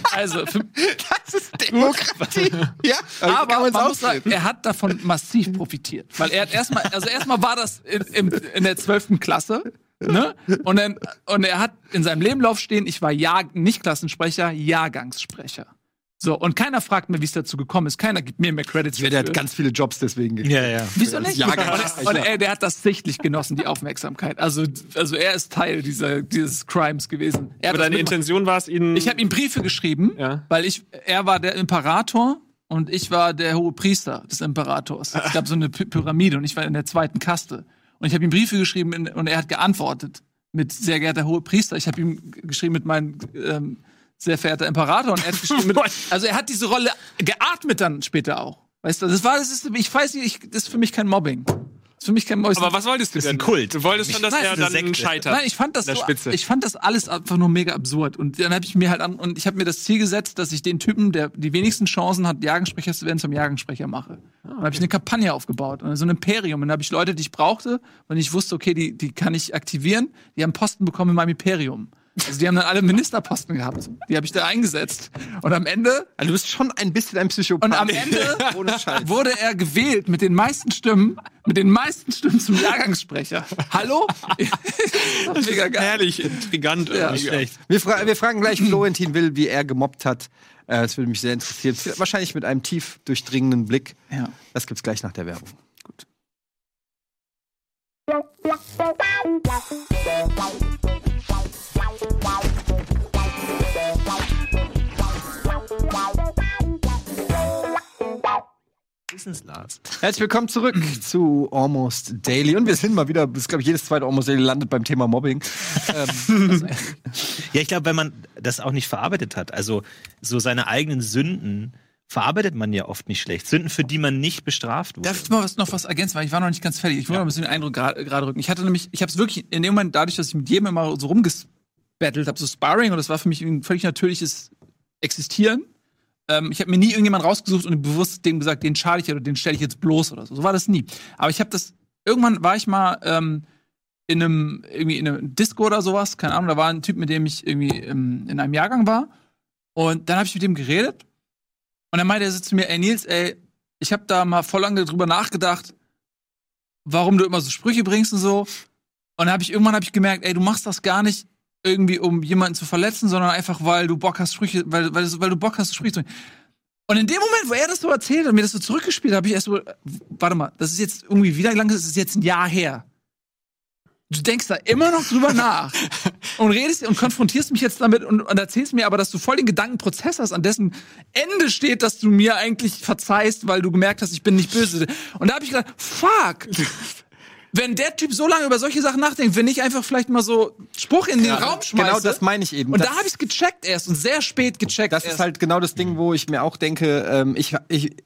C: also, für,
A: Das ist Demokratie. ja, also
C: aber man muss sagen, er hat davon massiv profitiert. Weil er hat erstmal, also erstmal war das in, in, in der zwölften Klasse. Ne? Und, dann, und er hat in seinem Lebenlauf stehen, ich war Jahr, nicht Klassensprecher, Jahrgangssprecher. So, und keiner fragt mir, wie es dazu gekommen ist. Keiner gibt mir mehr Credits.
A: Ja, der hat ganz viele Jobs deswegen gekriegt.
D: Ja, ja.
C: Wieso nicht?
A: Jahrgangssprecher.
C: Und, und er, der hat das sichtlich genossen, die Aufmerksamkeit. Also, also er ist Teil dieser, dieses Crimes gewesen. Er
B: Aber deine. Intention war es, ihn.
C: Ich habe ihm Briefe geschrieben,
B: Ja.
C: weil ich, er war der Imperator und ich war der hohe Priester des Imperators. Es gab so eine Py- Pyramide und ich war in der zweiten Kaste. Und ich habe ihm Briefe geschrieben und er hat geantwortet mit sehr geehrter hohe Priester. Ich habe ihm geschrieben mit meinem ähm, sehr verehrter Imperator und er hat mit, also er hat diese Rolle geatmet dann später auch. Weißt du, das war, das ist, ich weiß nicht, ich, das ist für mich kein Mobbing. Das ist für mich kein Mobbing.
B: aber was wolltest du
D: ist
B: denn?
D: ein Kult.
B: Du wolltest schon, dass
C: Nein,
B: er
C: das ist
B: dann
D: Sekte.
B: scheitert.
C: Nein, ich fand das so, ich fand das alles einfach nur mega absurd und dann habe ich mir halt an und ich habe mir das Ziel gesetzt, dass ich den Typen, der die wenigsten Chancen hat, Jahrgangssprecher zu werden, zum Jahrgangssprecher mache.
B: Ah,
C: Dann habe ich eine Kampagne aufgebaut und so ein Imperium und dann habe ich Leute, die ich brauchte und ich wusste, okay, die die kann ich aktivieren, die haben Posten bekommen in meinem Imperium. Also die haben dann alle Ministerposten gehabt. Die habe ich da eingesetzt und am Ende
A: Also du bist schon ein bisschen ein Psychopath.
C: und am Ende wurde er gewählt mit den meisten Stimmen, mit den meisten Stimmen zum Jahrgangssprecher. Hallo? Mega geil.
B: Herrlich, intrigant.
C: Ja,
B: irgendwie.
D: Schlecht.
A: Wir, fra wir fragen gleich Florentin Will, wie er gemobbt hat. Äh, Das würde mich sehr interessieren. Wahrscheinlich mit einem tief durchdringenden Blick.
C: Ja.
A: Das gibt's gleich nach der Werbung. Gut. Herzlich willkommen zurück zu Almost Daily. Und wir sind mal wieder, das glaube ich, jedes zweite Almost Daily landet beim Thema Mobbing. ähm,
D: Ja, ich glaube, wenn man das auch nicht verarbeitet hat, also so seine eigenen Sünden verarbeitet man ja oft nicht schlecht. Sünden, für die man nicht bestraft wurde.
C: Darf ich mal was, noch was ergänzen, weil ich war noch nicht ganz fertig. Ich will noch ein bisschen den Eindruck gerade rücken. Ich hatte nämlich, ich habe es wirklich in dem Moment, dadurch, dass ich mit jedem immer so rumgebettelt habe, so Sparring, und das war für mich ein völlig natürliches Existieren. Ähm, ich habe mir nie irgendjemand rausgesucht und bewusst dem gesagt, den schade ich oder den stelle ich jetzt bloß oder so. So war das nie. Aber ich habe das irgendwann war ich mal ähm, in einem, irgendwie in einem Disco oder sowas, keine Ahnung, da war ein Typ, mit dem ich irgendwie ähm, in einem Jahrgang war. Und dann habe ich mit dem geredet. Und dann meinte er so zu mir, ey Nils, ey, ich habe da mal voll lange drüber nachgedacht, warum du immer so Sprüche bringst und so. Und dann habe ich irgendwann hab ich gemerkt, ey, du machst das gar nicht irgendwie, um jemanden zu verletzen, sondern einfach, weil du Bock hast, Sprüche, weil, weil, weil du Bock hast, Sprüche zu. Und in dem Moment, wo er das so erzählt und mir das so zurückgespielt hat, habe ich erst so, warte mal, das ist jetzt irgendwie, wie lange ist es jetzt ein Jahr her? Du denkst da immer noch drüber nach und redest und konfrontierst mich jetzt damit und, und erzählst mir aber, dass du voll den Gedankenprozess hast, an dessen Ende steht, dass du mir eigentlich verzeihst, weil du gemerkt hast, ich bin nicht böse. Und da habe ich gedacht, fuck, wenn der Typ so lange über solche Sachen nachdenkt, wenn ich einfach vielleicht mal so Spruch in den Raum schmeiße.
A: Genau das meine ich eben.
C: Und
A: das,
C: da habe ich es gecheckt erst und sehr spät gecheckt.
A: das
C: erst.
A: ist halt genau das Ding, wo ich mir auch denke, ähm, ich, ich,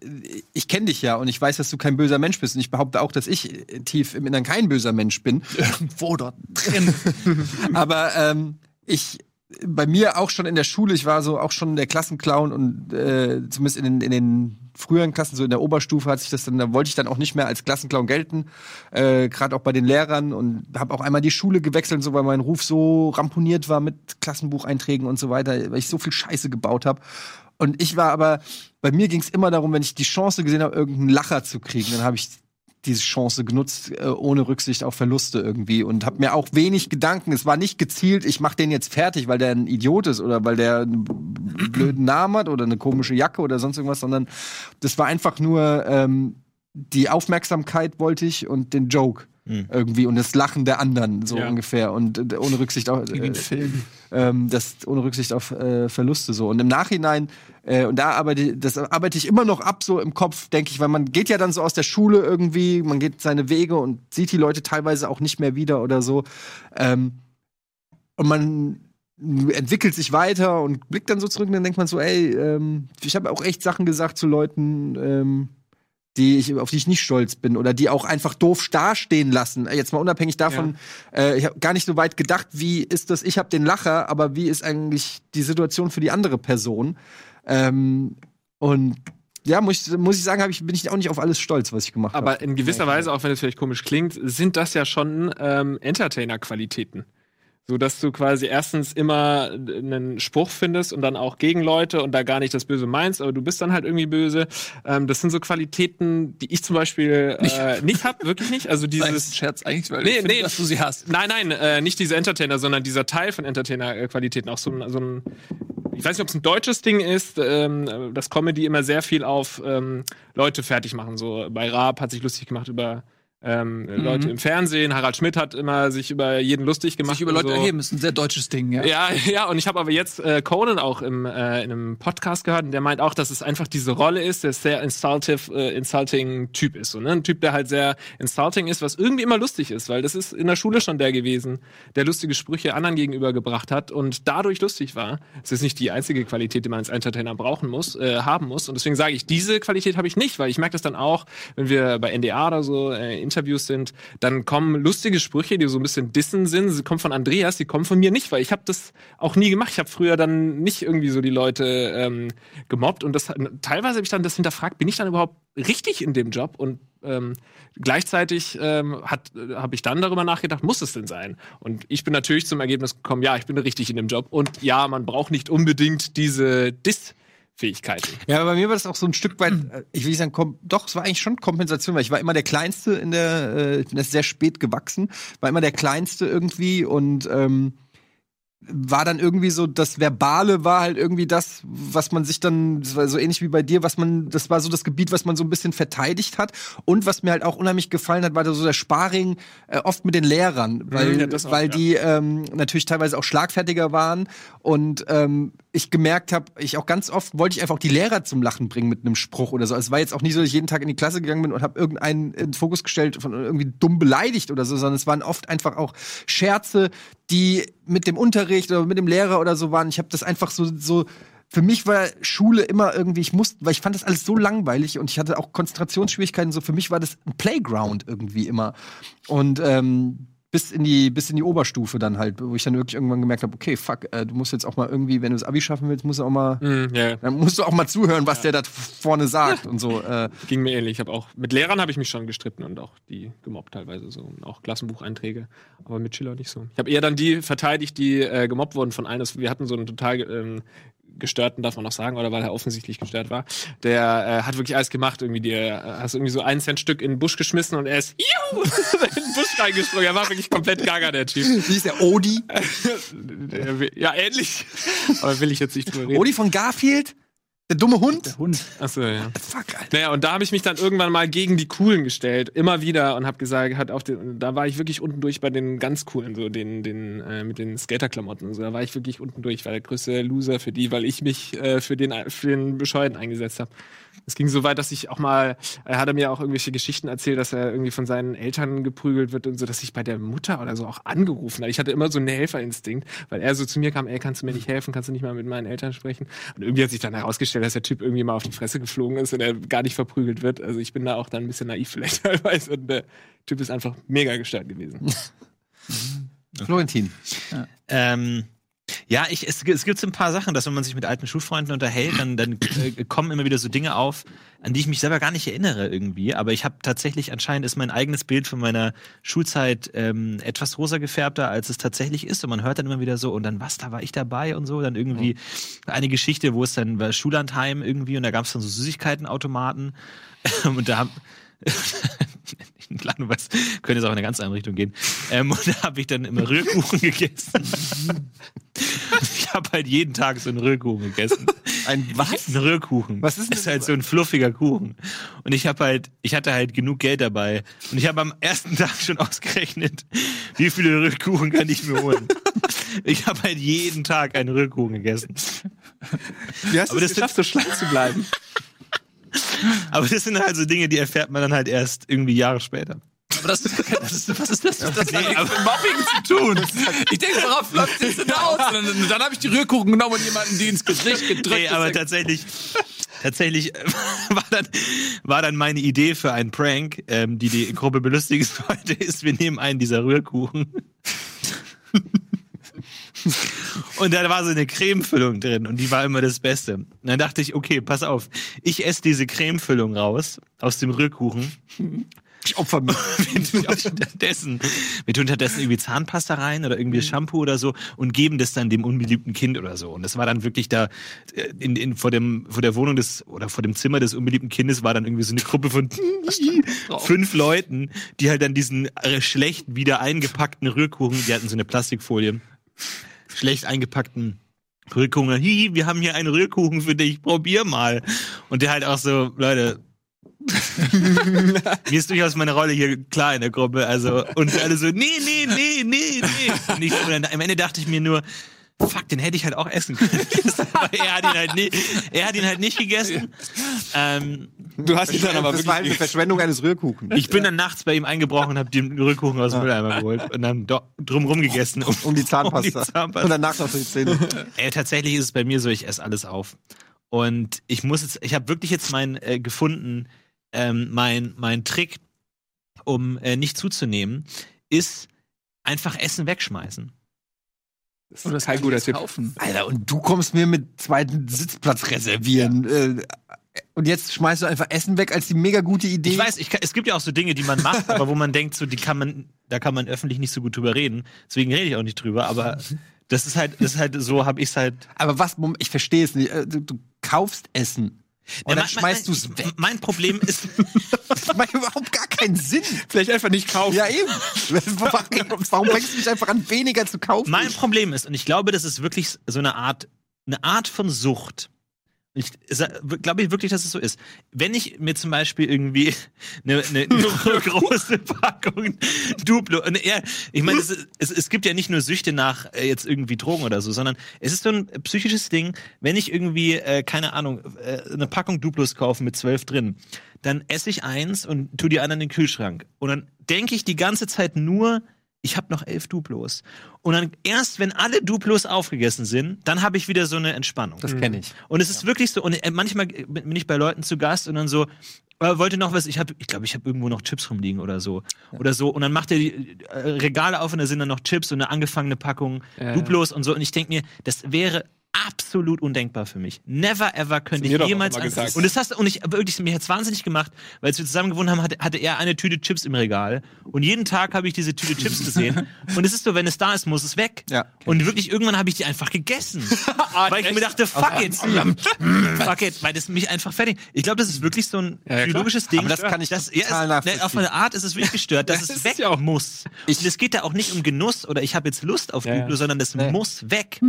A: ich kenne dich ja und ich weiß, dass du kein böser Mensch bist. Und ich behaupte auch, dass ich tief im Innern kein böser Mensch bin.
C: irgendwo dort drin.
A: Aber ähm, ich bei mir auch schon in der Schule, ich war so auch schon der Klassenclown und äh, zumindest in den, in den früheren Klassen, so in der Oberstufe hat sich das dann, da wollte ich dann auch nicht mehr als Klassenclown gelten, äh, gerade auch bei den Lehrern und habe auch einmal die Schule gewechselt so, weil mein Ruf so ramponiert war mit Klassenbucheinträgen und so weiter, weil ich so viel Scheiße gebaut habe. Und ich war aber, bei mir ging es immer darum, wenn ich die Chance gesehen habe, irgendeinen Lacher zu kriegen, dann habe ich diese Chance genutzt, äh, ohne Rücksicht auf Verluste irgendwie und habe mir auch wenig Gedanken. Es war nicht gezielt, ich mache den jetzt fertig, weil der ein Idiot ist oder weil der einen blöden Namen hat oder eine komische Jacke oder sonst irgendwas, sondern das war einfach nur ähm, die Aufmerksamkeit wollte ich und den Joke irgendwie und das Lachen der anderen so
B: Ja.
A: ungefähr und äh, ohne Rücksicht auf äh,
C: Film.
A: ähm, das ohne Rücksicht auf äh, Verluste so. Und im Nachhinein, äh, und da arbeite das arbeite ich immer noch ab, so im Kopf, denke ich, weil man geht ja dann so aus der Schule irgendwie, man geht seine Wege und sieht die Leute teilweise auch nicht mehr wieder oder so. Ähm, und man entwickelt sich weiter und blickt dann so zurück und dann denkt man so, ey, ähm, ich habe auch echt Sachen gesagt zu Leuten, ähm, die ich, auf die ich nicht stolz bin oder die auch einfach doof dastehen lassen. Äh, Jetzt mal unabhängig davon, äh, ich habe gar nicht so weit gedacht, wie ist das, ich habe den Lacher, aber wie ist eigentlich die Situation für die andere Person? Ähm, und ja, muss ich, muss ich sagen, hab ich, bin ich auch nicht auf alles stolz, was ich gemacht habe.
B: Aber in gewisser Weise, auch wenn es vielleicht komisch klingt, sind das ja schon ähm, Entertainer-Qualitäten. So dass du quasi erstens immer einen Spruch findest und dann auch gegen Leute und da gar nicht das Böse meinst, aber du bist dann halt irgendwie böse. Ähm, das sind so Qualitäten, die ich zum Beispiel äh, nicht hab, wirklich nicht. Also dieses.
C: Scherz eigentlich, weil
B: Nee,
C: ich finde,
B: nee.
C: dass du sie hast.
B: Nein, nein, äh, nicht diese Entertainer, sondern dieser Teil von Entertainer-Qualitäten. Auch so ein, so ein, ich weiß nicht, ob es ein deutsches Ding ist, ähm, dass Comedy immer sehr viel auf ähm, Leute fertig machen. So bei Raab hat sich lustig gemacht über ähm, Leute im Fernsehen. Harald Schmidt hat immer sich über jeden lustig gemacht.
C: Sich über Leute
B: so.
C: erheben, ist ein sehr deutsches Ding, ja.
B: Ja, ja, und ich habe aber jetzt äh, Conan auch im, äh, in einem Podcast gehört und der meint auch, dass es einfach diese Rolle ist, der sehr insultive, äh, insulting Typ ist. So, ne? Ein Typ, der halt sehr insulting ist, was irgendwie immer lustig ist, weil das ist in der Schule schon der gewesen, der lustige Sprüche anderen gegenüber gebracht hat und dadurch lustig war. Es ist nicht die einzige Qualität, die man als Entertainer brauchen muss, äh, haben muss. Und deswegen sage ich, diese Qualität habe ich nicht, weil ich merke das dann auch, wenn wir bei NDA oder so äh, Interviews sind, dann kommen lustige Sprüche, die so ein bisschen dissen sind. Sie kommen von Andreas, die kommen von mir nicht, weil ich habe das auch nie gemacht. Ich habe früher dann nicht irgendwie so die Leute ähm, gemobbt und das teilweise habe ich dann das hinterfragt, bin ich dann überhaupt richtig in dem Job und ähm, gleichzeitig ähm, habe ich dann darüber nachgedacht, muss es denn sein? Und ich bin natürlich zum Ergebnis gekommen, ja, ich bin richtig in dem Job und ja, man braucht nicht unbedingt diese Diss-Fähigkeiten.
A: Ja, aber bei mir war das auch so ein Stück weit, äh, ich will nicht sagen, kom doch, es war eigentlich schon Kompensation, weil ich war immer der Kleinste in der, äh, ich bin erst sehr spät gewachsen, war immer der Kleinste irgendwie und ähm, war dann irgendwie so, das Verbale war halt irgendwie das, was man sich dann, das war so ähnlich wie bei dir, was man, das war so das Gebiet, was man so ein bisschen verteidigt hat. Und was mir halt auch unheimlich gefallen hat, war so der Sparring äh, oft mit den Lehrern, weil,
B: ja, auch,
A: weil
B: ja.
A: die ähm, natürlich teilweise auch schlagfertiger waren und ähm, ich gemerkt habe, ich auch ganz oft wollte ich einfach auch die Lehrer zum Lachen bringen mit einem Spruch oder so. Es war jetzt auch nicht so, dass ich jeden Tag in die Klasse gegangen bin und habe irgendeinen in den Fokus gestellt von irgendwie dumm beleidigt oder so, sondern es waren oft einfach auch Scherze, die mit dem Unterricht oder mit dem Lehrer oder so waren. Ich habe das einfach so so für mich war Schule immer irgendwie, ich musste, weil ich fand das alles so langweilig und ich hatte auch Konzentrationsschwierigkeiten. So für mich war das ein Playground irgendwie immer. Und ähm, bis in die bis in die Oberstufe dann halt, wo ich dann wirklich irgendwann gemerkt habe, okay, fuck, äh, du musst jetzt auch mal irgendwie, wenn du das Abi schaffen willst, musst du auch mal
B: Mhm, ja,
A: dann musst du auch mal zuhören, was der da vorne sagt und so. Äh,
B: ging mir ähnlich. Ich habe auch mit Lehrern habe ich mich schon gestritten und auch die gemobbt teilweise so und auch Klassenbucheinträge, aber mit Schiller nicht so. Ich habe eher dann die verteidigt, die äh, gemobbt wurden von allen. Das- Wir hatten so einen total ähm, gestörten, darf man noch sagen, oder weil er offensichtlich gestört war. Der äh, hat wirklich alles gemacht. Irgendwie, der äh, hast irgendwie so ein Cent Stück in den Busch geschmissen und er ist juhu, in den Busch reingesprungen. Er war wirklich komplett gaga, der Typ.
A: wie ist der Odi?
B: Ja, ähnlich. Aber will ich jetzt nicht drüber reden.
A: Odi von Garfield? Der dumme Hund?
C: Hund.
B: Achso, ja.
A: Fuck, Alter.
B: Naja, und da habe ich mich dann irgendwann mal gegen die Coolen gestellt, immer wieder und habe gesagt, hat auch den, da war ich wirklich unten durch bei den ganz coolen, so den, den äh, mit den Skaterklamotten und so. Da war ich wirklich unten durch, war der größte Loser für die, weil ich mich äh, für den für den Bescheuerten eingesetzt habe. Es ging so weit, dass ich auch mal, er hat er mir auch irgendwelche Geschichten erzählt, dass er irgendwie von seinen Eltern geprügelt wird und so, dass ich bei der Mutter oder so auch angerufen habe. Ich hatte immer so einen Helferinstinkt, weil er so zu mir kam, ey, kannst du mir nicht helfen, kannst du nicht mal mit meinen Eltern sprechen? Und irgendwie hat sich dann herausgestellt, dass der Typ irgendwie mal auf die Fresse geflogen ist und er gar nicht verprügelt wird. Also ich bin da auch dann ein bisschen naiv vielleicht teilweise und der Typ ist einfach mega gestört gewesen.
A: Florentin.
D: Ähm, ja, ich, es, es gibt so ein paar Sachen, dass wenn man sich mit alten Schulfreunden unterhält, dann, dann äh, kommen immer wieder so Dinge auf, an die ich mich selber gar nicht erinnere irgendwie. Aber ich habe tatsächlich, anscheinend ist mein eigenes Bild von meiner Schulzeit ähm, etwas rosa gefärbter, als es tatsächlich ist. Und man hört dann immer wieder so, und dann was, da war ich dabei und so. Dann irgendwie eine Geschichte, wo es dann war Schullandheim irgendwie und da gab es dann so Süßigkeitenautomaten. und da haben Klar, du weißt, könnte jetzt auch in eine ganz andere Richtung gehen. Ähm, und da habe ich dann immer Rührkuchen gegessen. ich habe halt jeden Tag so einen Rührkuchen gegessen.
A: Ein was?
D: Ein Rührkuchen.
A: Was ist
D: das? Ist halt so ein fluffiger Kuchen. Und ich habe halt, ich hatte halt genug Geld dabei. Und ich habe am ersten Tag schon ausgerechnet, wie viele Rührkuchen kann ich mir holen. Ich habe halt jeden Tag einen Rührkuchen gegessen.
A: Wie hast
D: Aber
A: du
D: das
A: es geschafft, so schlank zu bleiben?
D: Aber das sind halt so Dinge, die erfährt man dann halt erst irgendwie Jahre später.
C: Aber das, das ist, was ist das? Das hat
D: Nee,
C: mit Mobbing zu tun. Ich denke, worauf läuft das denn aus? Und dann, dann habe ich die Rührkuchen genommen und jemanden die ins Gesicht gedrückt.
D: Nee, aber
C: Das-
D: tatsächlich, tatsächlich äh, war dann, war dann meine Idee für einen Prank, ähm, die die Gruppe belustigen sollte, ist, wir nehmen einen dieser Rührkuchen. Und da war so eine Cremefüllung drin und die war immer das Beste. Und dann dachte ich, okay, pass auf, ich esse diese Cremefüllung raus aus dem Rührkuchen.
A: Ich opfer mich.
D: Wir tun stattdessen, wir tun stattdessen irgendwie Zahnpasta rein oder irgendwie Shampoo oder so und geben das dann dem unbeliebten Kind oder so. Und das war dann wirklich da äh, in, in, vor, dem, vor der Wohnung des oder vor dem Zimmer des unbeliebten Kindes war dann irgendwie so eine Gruppe von fünf Leuten, die halt dann diesen äh, schlecht wieder eingepackten Rührkuchen, die hatten so eine Plastikfolie, schlecht eingepackten Rührkuchen, hihi, wir haben hier einen Rührkuchen für dich, probier mal. Und der halt auch so, Leute, mir ist durchaus meine Rolle hier klar in der Gruppe. Also, und alle so, nee, nee, nee, nee, nee. Und ich, und dann, am Ende dachte ich mir nur, fuck, den hätte ich halt auch essen können. aber er hat ihn halt nicht, er hat ihn halt nicht gegessen. Ähm,
B: Du hast ihn dann aber
A: das war halt eine
B: wirklich.
A: Verschwendung eines Rührkuchens.
D: ich bin dann nachts bei ihm eingebrochen und habe den Rührkuchen aus dem Mülleimer geholt und dann drumrum gegessen. Um,
A: Um die Zahnpasta.
D: Um die Zahnpasta.
A: Und danach noch die Zähne.
D: Ey, tatsächlich ist es bei mir so, ich esse alles auf. Und ich muss jetzt, ich habe wirklich jetzt mein äh, gefunden, ähm, mein, mein Trick, um äh, nicht zuzunehmen, ist einfach Essen wegschmeißen.
B: Das ist kein guter Tipp.
C: Kaufen.
A: Alter, und du kommst mir mit zweiten Sitzplatz reservieren. Äh, und jetzt schmeißt du einfach Essen weg als die mega gute Idee.
D: Ich weiß, ich kann, es gibt ja auch so Dinge, die man macht, aber wo man denkt, so die kann man, da kann man öffentlich nicht so gut drüber reden. Deswegen rede ich auch nicht drüber. Aber das ist halt, das ist halt so, habe ich es halt.
A: Aber was, ich verstehe es nicht. Äh, Du, du kaufst Essen. Und
D: Ja,
A: dann
D: mein-
A: schmeißt du es weg.
D: Mein Problem ist,
A: Das macht überhaupt gar keinen Sinn.
B: Vielleicht einfach nicht kaufen.
A: Ja, eben. Warum fängst du nicht einfach an, weniger zu kaufen?
D: Mein Problem ist, und ich glaube, das ist wirklich so eine Art, eine Art von Sucht. Ich glaube ich wirklich, dass es so ist. Wenn ich mir zum Beispiel irgendwie eine, eine, eine große Packung Duplo, und ja, ich meine, es, es, es gibt ja nicht nur Süchte nach äh, jetzt irgendwie Drogen oder so, sondern es ist so ein psychisches Ding, wenn ich irgendwie, äh, keine Ahnung, äh, eine Packung Duplos kaufe mit zwölf drin, dann esse ich eins und tu die anderen in den Kühlschrank. Und dann denke ich die ganze Zeit nur, ich habe noch elf Duplos. Und dann erst, wenn alle Duplos aufgegessen sind, dann habe ich wieder so eine Entspannung.
A: Das kenne ich.
D: Und es ist wirklich so, und äh, manchmal bin ich bei Leuten zu Gast und dann so, äh, wollte noch was, ich habe, ich glaube, ich habe irgendwo noch Chips rumliegen oder so. Oder so. Und dann macht er die äh, Regale auf und da sind dann noch Chips und eine angefangene Packung
B: Ja.
D: Duplos und so. Und ich denke mir, das wäre absolut undenkbar für mich. Never ever könnte ich jemals
B: gesagt.
D: Und das hast du, und ich wirklich, mir hat's wahnsinnig gemacht, weil als wir zusammen gewohnt haben, hatte, hatte er eine Tüte Chips im Regal. Und jeden Tag habe ich diese Tüte Chips gesehen. und es ist so, wenn es da ist, muss es weg.
A: Ja.
D: Und wirklich, irgendwann habe ich die einfach gegessen. weil ich mir dachte, fuck it. fuck it, weil das mich einfach fertig. Ich glaube, das ist wirklich so ein
B: Ja, ja,
D: psychologisches Ding.
A: Aber das kann ich
D: das,
A: total
D: ja, es, ne. Auf eine Art ist es wirklich gestört, dass
B: Das
D: es weg
B: ja
D: muss. und es geht da auch nicht um Genuss oder ich habe jetzt Lust auf
B: Ja,
D: sondern das
A: Nee.
D: muss weg.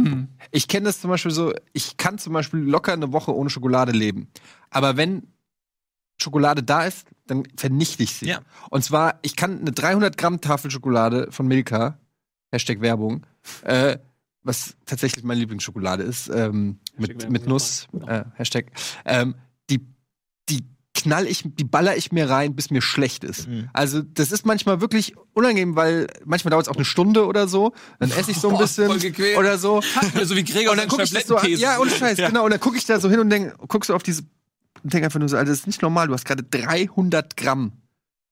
A: Ich kenne das zum Beispiel so, ich kann zum Beispiel locker eine Woche ohne Schokolade leben. Aber wenn Schokolade da ist, dann vernichte ich sie.
D: Ja.
A: Und zwar, ich kann eine 300 Gramm Tafel Schokolade von Milka, Hashtag Werbung, äh, was tatsächlich meine Lieblingsschokolade ist, ähm, mit,
B: Werbung
A: mit Nuss, äh, Hashtag, ähm, knall ich, die baller ich mir rein, bis mir schlecht ist.
D: Mhm.
A: Also, das ist manchmal wirklich unangenehm, weil manchmal dauert es auch eine Stunde oder so. Dann esse ich so ein
C: Boah,
A: bisschen
C: gequält.
A: oder so.
C: so wie Gregor
A: Und dann gucke ich das so an, ja, und Scheiß, genau. Und dann gucke ich da so hin und denk, guckst du auf diese und denk einfach nur so, Alter, das ist nicht normal. Du hast gerade 300 Gramm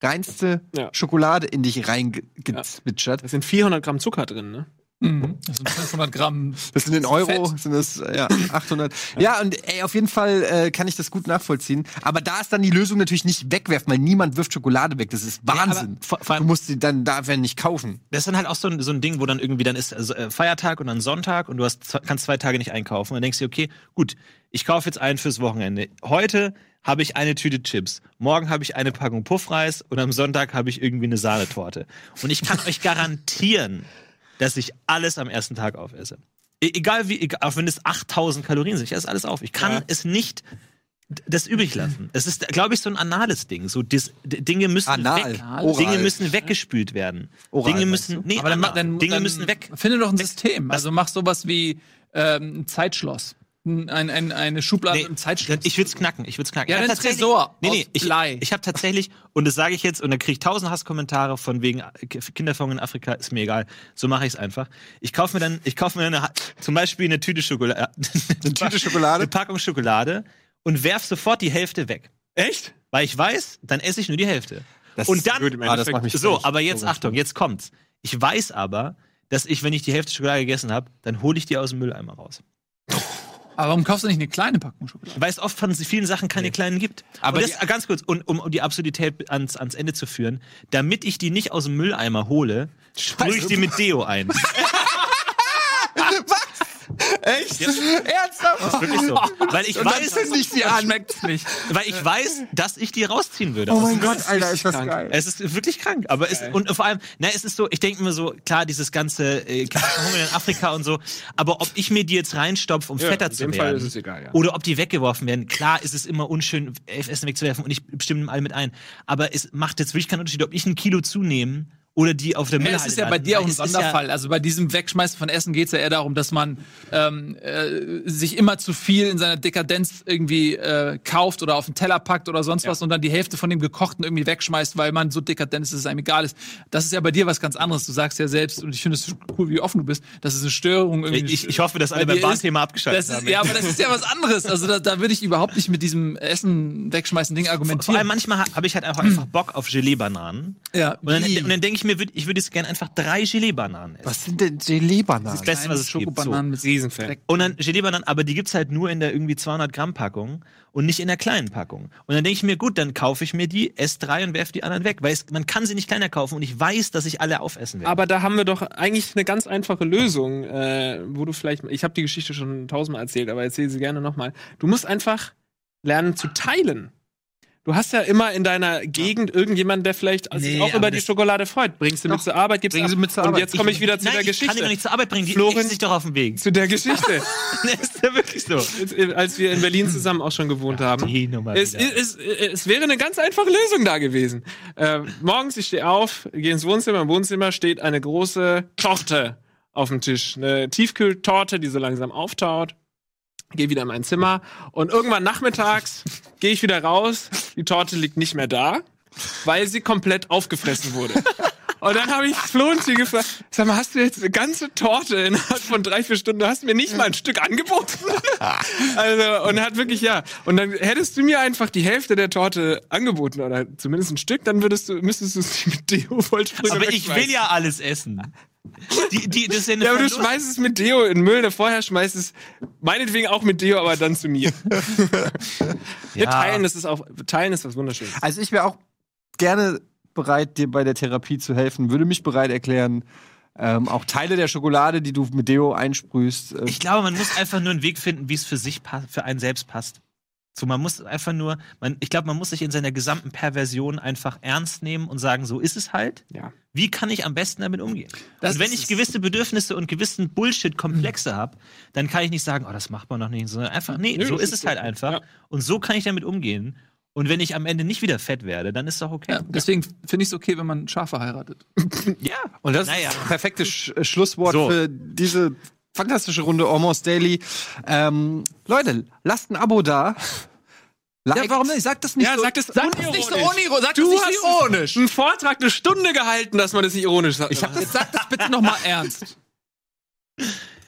A: reinste
B: Ja.
A: Schokolade in dich reingezwitschert.
B: Da sind 400 Gramm Zucker drin, ne?
C: Mhm. Das sind 500 Gramm.
A: Das sind in Euro,
C: Fett.
A: sind das ja 800. Ja, und ey, auf jeden Fall äh, kann ich das gut nachvollziehen. Aber da ist dann die Lösung natürlich nicht wegwerfen, weil niemand wirft Schokolade weg. Das ist Wahnsinn.
D: aber vor- vor
A: du musst sie dann dafür nicht kaufen.
D: Das ist dann halt auch so ein, so ein Ding, wo dann irgendwie dann ist also, äh, Feiertag und dann Sonntag und du hast, kannst zwei Tage nicht einkaufen. Und dann denkst du, okay, gut, ich kaufe jetzt einen fürs Wochenende. Heute habe ich eine Tüte Chips. Morgen habe ich eine Packung Puffreis und am Sonntag habe ich irgendwie eine Sahnetorte. Und ich kann euch garantieren, dass ich alles am ersten Tag aufesse. E egal wie, egal, auch wenn es 8000 Kalorien sind, ich esse alles auf. Ich kann
B: Ja.
D: es nicht das übrig lassen. Es ist, glaube ich, so ein anales Ding. So dis, Dinge müssen
A: Anal.
D: weg.
A: Oral.
D: Dinge müssen weggespült werden.
A: Oral,
D: Dinge müssen, nee,
C: Aber dann, dann,
D: Dinge
C: dann
D: müssen weg.
C: Finde doch ein System. Also mach sowas wie ähm, ein Zeitschloss. Ein, ein, eine Schublade
D: Nee,
C: mit einem Zeitschloss.
D: Ich will's knacken, ich will's knacken.
C: Ja,
D: Ich
C: dann Tresor
D: Nee, nee, ich,
C: Blei.
D: ich habe tatsächlich, und das sage ich jetzt, und da kriege ich tausend Hasskommentare von wegen Kinderfang in Afrika, ist mir egal. So mache ich es einfach. Ich kaufe mir dann, ich kaufe mir eine, zum Beispiel eine Tüte Schokolade, eine
A: Tüte Schokolade?
D: eine Packung Schokolade und werf sofort die Hälfte weg.
B: Echt?
D: Weil ich weiß, dann esse ich nur die Hälfte.
A: Das
D: und
A: ist
D: dann,
B: gut im
A: Ah, das macht mich
D: so, aber jetzt Achtung, jetzt kommt's. Ich weiß aber, dass ich, wenn ich die Hälfte Schokolade gegessen habe, dann hole ich die aus dem Mülleimer raus.
C: Aber warum kaufst du nicht eine kleine Packung Schokolade?
D: Weil es oft von vielen Sachen keine kleinen gibt.
A: Aber
D: Aber das, ganz kurz, und, um, um die Absurdität ans, ans Ende zu führen, damit ich die nicht aus dem Mülleimer hole, sprühe ich die mit Deo ein.
A: Echt? Ernsthaft?
D: Das ist wirklich so. Weil ich
A: Und dann
D: weiß,
A: zünd ich sie an.
C: Schmeckt's nicht.
D: weil ich weiß, dass ich die rausziehen würde.
A: Oh mein
D: dem
A: Gott, Alter, ist das
B: krank.
A: geil.
D: Es ist wirklich krank, aber es, und vor allem, na, es ist so, ich denke mir so, klar, dieses ganze äh, Kinderverhungern in Afrika und so, aber ob ich mir die jetzt reinstopfe, um
B: Ja,
D: fetter zu
B: dem
D: werden,
B: ist egal, ja.
D: oder ob die weggeworfen werden, klar ist es immer unschön, Essen wegzuwerfen und ich stimme alle mit ein, aber es macht jetzt wirklich keinen Unterschied, ob ich ein Kilo zunehme oder die auf der
C: Ja,
D: Müllhalde
C: es ist ja bei dir auch ein Sonderfall. also bei diesem Wegschmeißen von Essen geht es ja eher darum, dass man ähm, äh, sich immer zu viel in seiner Dekadenz irgendwie äh, kauft oder auf den Teller packt oder sonst was und dann die Hälfte von dem Gekochten irgendwie wegschmeißt, weil man so dekadent ist, dass es einem egal ist. Das ist ja bei dir was ganz anderes. Du sagst ja selbst, und ich finde es cool, wie offen du bist, dass es eine Störung irgendwie
D: Ich, ich hoffe, dass alle
C: bei
D: beim. Bahnthema abgeschaltet
C: das
D: haben.
C: Ja, aber das ist ja was anderes. Also da, da würde ich überhaupt nicht mit diesem Essen wegschmeißen Ding
D: Vor
C: argumentieren.
D: allem manchmal habe ich halt auch einfach Bock auf Gelee-Bananen.
C: ja,
D: Und dann, und dann denke ich mir, würd- ich würde jetzt gerne einfach drei Gelee-Bananen essen.
A: Was sind denn Gelee-Bananen?
D: Das Beste, was es gibt. So.
C: Mit.
D: Und dann Gelee-Bananen, aber die gibt's halt nur in der irgendwie 200 Gramm Packung und nicht in der kleinen Packung. Und dann denke ich mir, gut, dann kaufe ich mir die, esse drei und werfe die anderen weg, weil es, man kann sie nicht kleiner kaufen und ich weiß, dass ich alle aufessen werde.
B: Aber da haben wir doch eigentlich eine ganz einfache Lösung, äh, wo du vielleicht, ich habe die Geschichte schon tausendmal erzählt, aber erzähle sie gerne nochmal. Du musst einfach lernen zu teilen. Du hast ja immer in deiner Gegend irgendjemanden, der vielleicht sich
D: Nee,
B: auch über die Schokolade freut. Bringst du mit zur Arbeit, gibst
A: Bring sie mit zur
B: Und
A: Arbeit.
B: jetzt komme ich wieder zu
D: Nein,
B: der
D: ich
B: Geschichte.
D: kann die doch nicht zur Arbeit bringen, die essen sich doch auf den Weg.
B: zu der Geschichte.
D: das ist ja wirklich so.
B: Jetzt, äh, als wir in Berlin zusammen auch schon gewohnt haben.
D: Die Nummer
B: Es, es, es, es wäre eine ganz einfache Lösung da gewesen. Äh, morgens, ich stehe auf, gehe ins Wohnzimmer. Im Wohnzimmer steht eine große Torte auf dem Tisch. Eine Tiefkühltorte, die so langsam auftaut. Gehe wieder in mein Zimmer und irgendwann nachmittags gehe ich wieder raus. Die Torte liegt nicht mehr da, weil sie komplett aufgefressen wurde. Und dann habe ich Florentin gefragt, sag mal, hast du jetzt eine ganze Torte innerhalb von drei, vier Stunden, du hast mir nicht mal ein Stück angeboten? also, und hat wirklich, ja. Und dann hättest du mir einfach die Hälfte der Torte angeboten oder zumindest ein Stück, dann würdest du, müsstest du es mit Deo vollsprühen.
D: Aber ich will ja alles essen. Die, die, das ist ja, eine
B: Ja, aber du schmeißt es mit Deo in den Müll, der vorher schmeißt es meinetwegen auch mit Deo, aber dann zu mir. Wir teilen, das ist auch, teilen ist was Wunderschönes.
A: Also ich wäre auch gerne bereit, dir bei der Therapie zu helfen, würde mich bereit erklären, ähm, auch Teile der Schokolade, die du mit Deo einsprühst. Äh,
D: Ich glaube, man muss einfach nur einen Weg finden, wie es für sich für einen selbst passt. So, man muss einfach nur, man, ich glaube, man muss sich in seiner gesamten Perversion einfach ernst nehmen und sagen, so ist es halt.
B: Ja.
D: Wie kann ich am besten damit umgehen?
C: Das
D: und wenn ich gewisse Bedürfnisse und gewissen Bullshit-Komplexe habe, dann kann ich nicht sagen, oh, das macht man noch nicht, sondern einfach, nee,
B: Nö,
D: so ist es halt einfach.
B: Ja.
D: Und so kann ich damit umgehen. Und wenn ich am Ende nicht wieder fett werde, dann ist doch okay.
C: Ja, deswegen finde ich es okay, wenn man Schafe heiratet.
D: Ja.
A: Und das
D: Naja.
A: ist das perfekte Sch äh, Schlusswort
D: So.
A: für diese fantastische Runde Almost Daily. Ähm, Leute, lasst ein Abo da.
C: Ja,
A: Liked.
C: warum nicht? Sag das nicht
B: Ja,
C: so.
B: sag das
C: sag das nicht so
B: unironisch.
C: Sag
B: Du
C: das
B: hast
C: nicht ironisch.
B: einen Vortrag eine Stunde gehalten, dass man das nicht ironisch sagt.
C: Ich hab, jetzt sag das bitte noch mal ernst.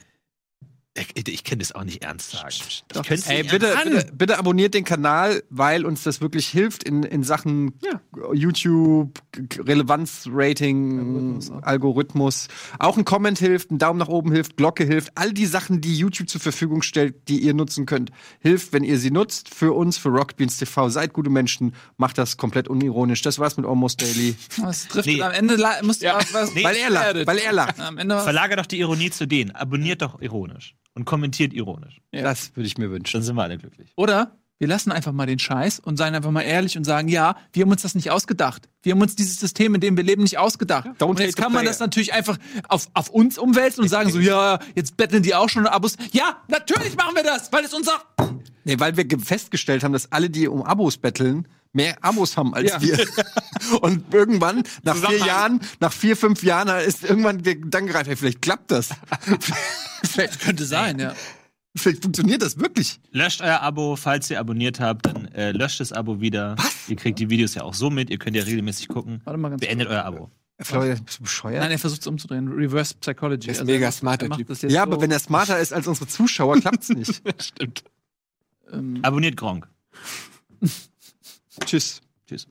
D: Ich, ich kann das auch nicht ernst sagen. Ich
C: Doch.
D: könnte
A: Ey, bitte, bitte, bitte abonniert den Kanal, weil uns das wirklich hilft in, in Sachen
B: Ja.
A: YouTube, Relevanz-Rating, Algorithmus. Auch ein Comment hilft, ein Daumen nach oben hilft, Glocke hilft. All die Sachen, die YouTube zur Verfügung stellt, die ihr nutzen könnt, hilft, wenn ihr sie nutzt. Für uns, für Rockbeans TV. Seid gute Menschen, macht das komplett unironisch. Das war's mit Almost Daily.
C: Das trifft
D: Nee.
C: am Ende la- musst du
B: Ja.
C: was, was
D: Nee.
A: Weil er lacht, weil er lacht.
C: Am Ende
D: Verlager doch die Ironie zu denen. Abonniert doch ironisch. Und kommentiert ironisch.
C: Ja.
A: Das würde ich mir wünschen.
D: Dann sind wir alle glücklich.
C: Oder wir lassen einfach mal den Scheiß und seien einfach mal ehrlich und sagen, ja, wir haben uns das nicht ausgedacht. Wir haben uns dieses System, in dem wir leben, nicht ausgedacht.
A: don't
C: und jetzt kann man das natürlich einfach auf, auf uns umwälzen und sagen so, ja, jetzt betteln die auch schon Abos. Ja, natürlich machen wir das, weil es unser...
A: Nee, weil wir ge- festgestellt haben, dass alle, die um Abos betteln, mehr Abos haben als
C: Ja.
A: wir. Und irgendwann, nach vier. Jahren, nach vier, fünf Jahren, ist irgendwann der Gedanke gereift, hey, vielleicht klappt das. vielleicht,
C: Könnte sein, ja.
A: Vielleicht funktioniert das wirklich.
D: Löscht euer Abo, falls ihr abonniert habt, dann äh, löscht das Abo wieder. Was? Ihr kriegt die Videos ja auch so mit, ihr könnt ja regelmäßig gucken.
C: Warte mal ganz
D: Beendet euer Abo.
A: Florian, bist du bescheuert?
C: Nein, er versucht es umzudrehen. Reverse Psychology.
B: Der ist mega smart,
C: er
B: der
C: macht
B: Typ.
A: ja,
C: so,
A: aber wenn er smarter ist als unsere Zuschauer, klappt's nicht.
B: Stimmt.
C: ähm,
D: Abonniert Gronk.
A: Tschüss.
D: Tschüss.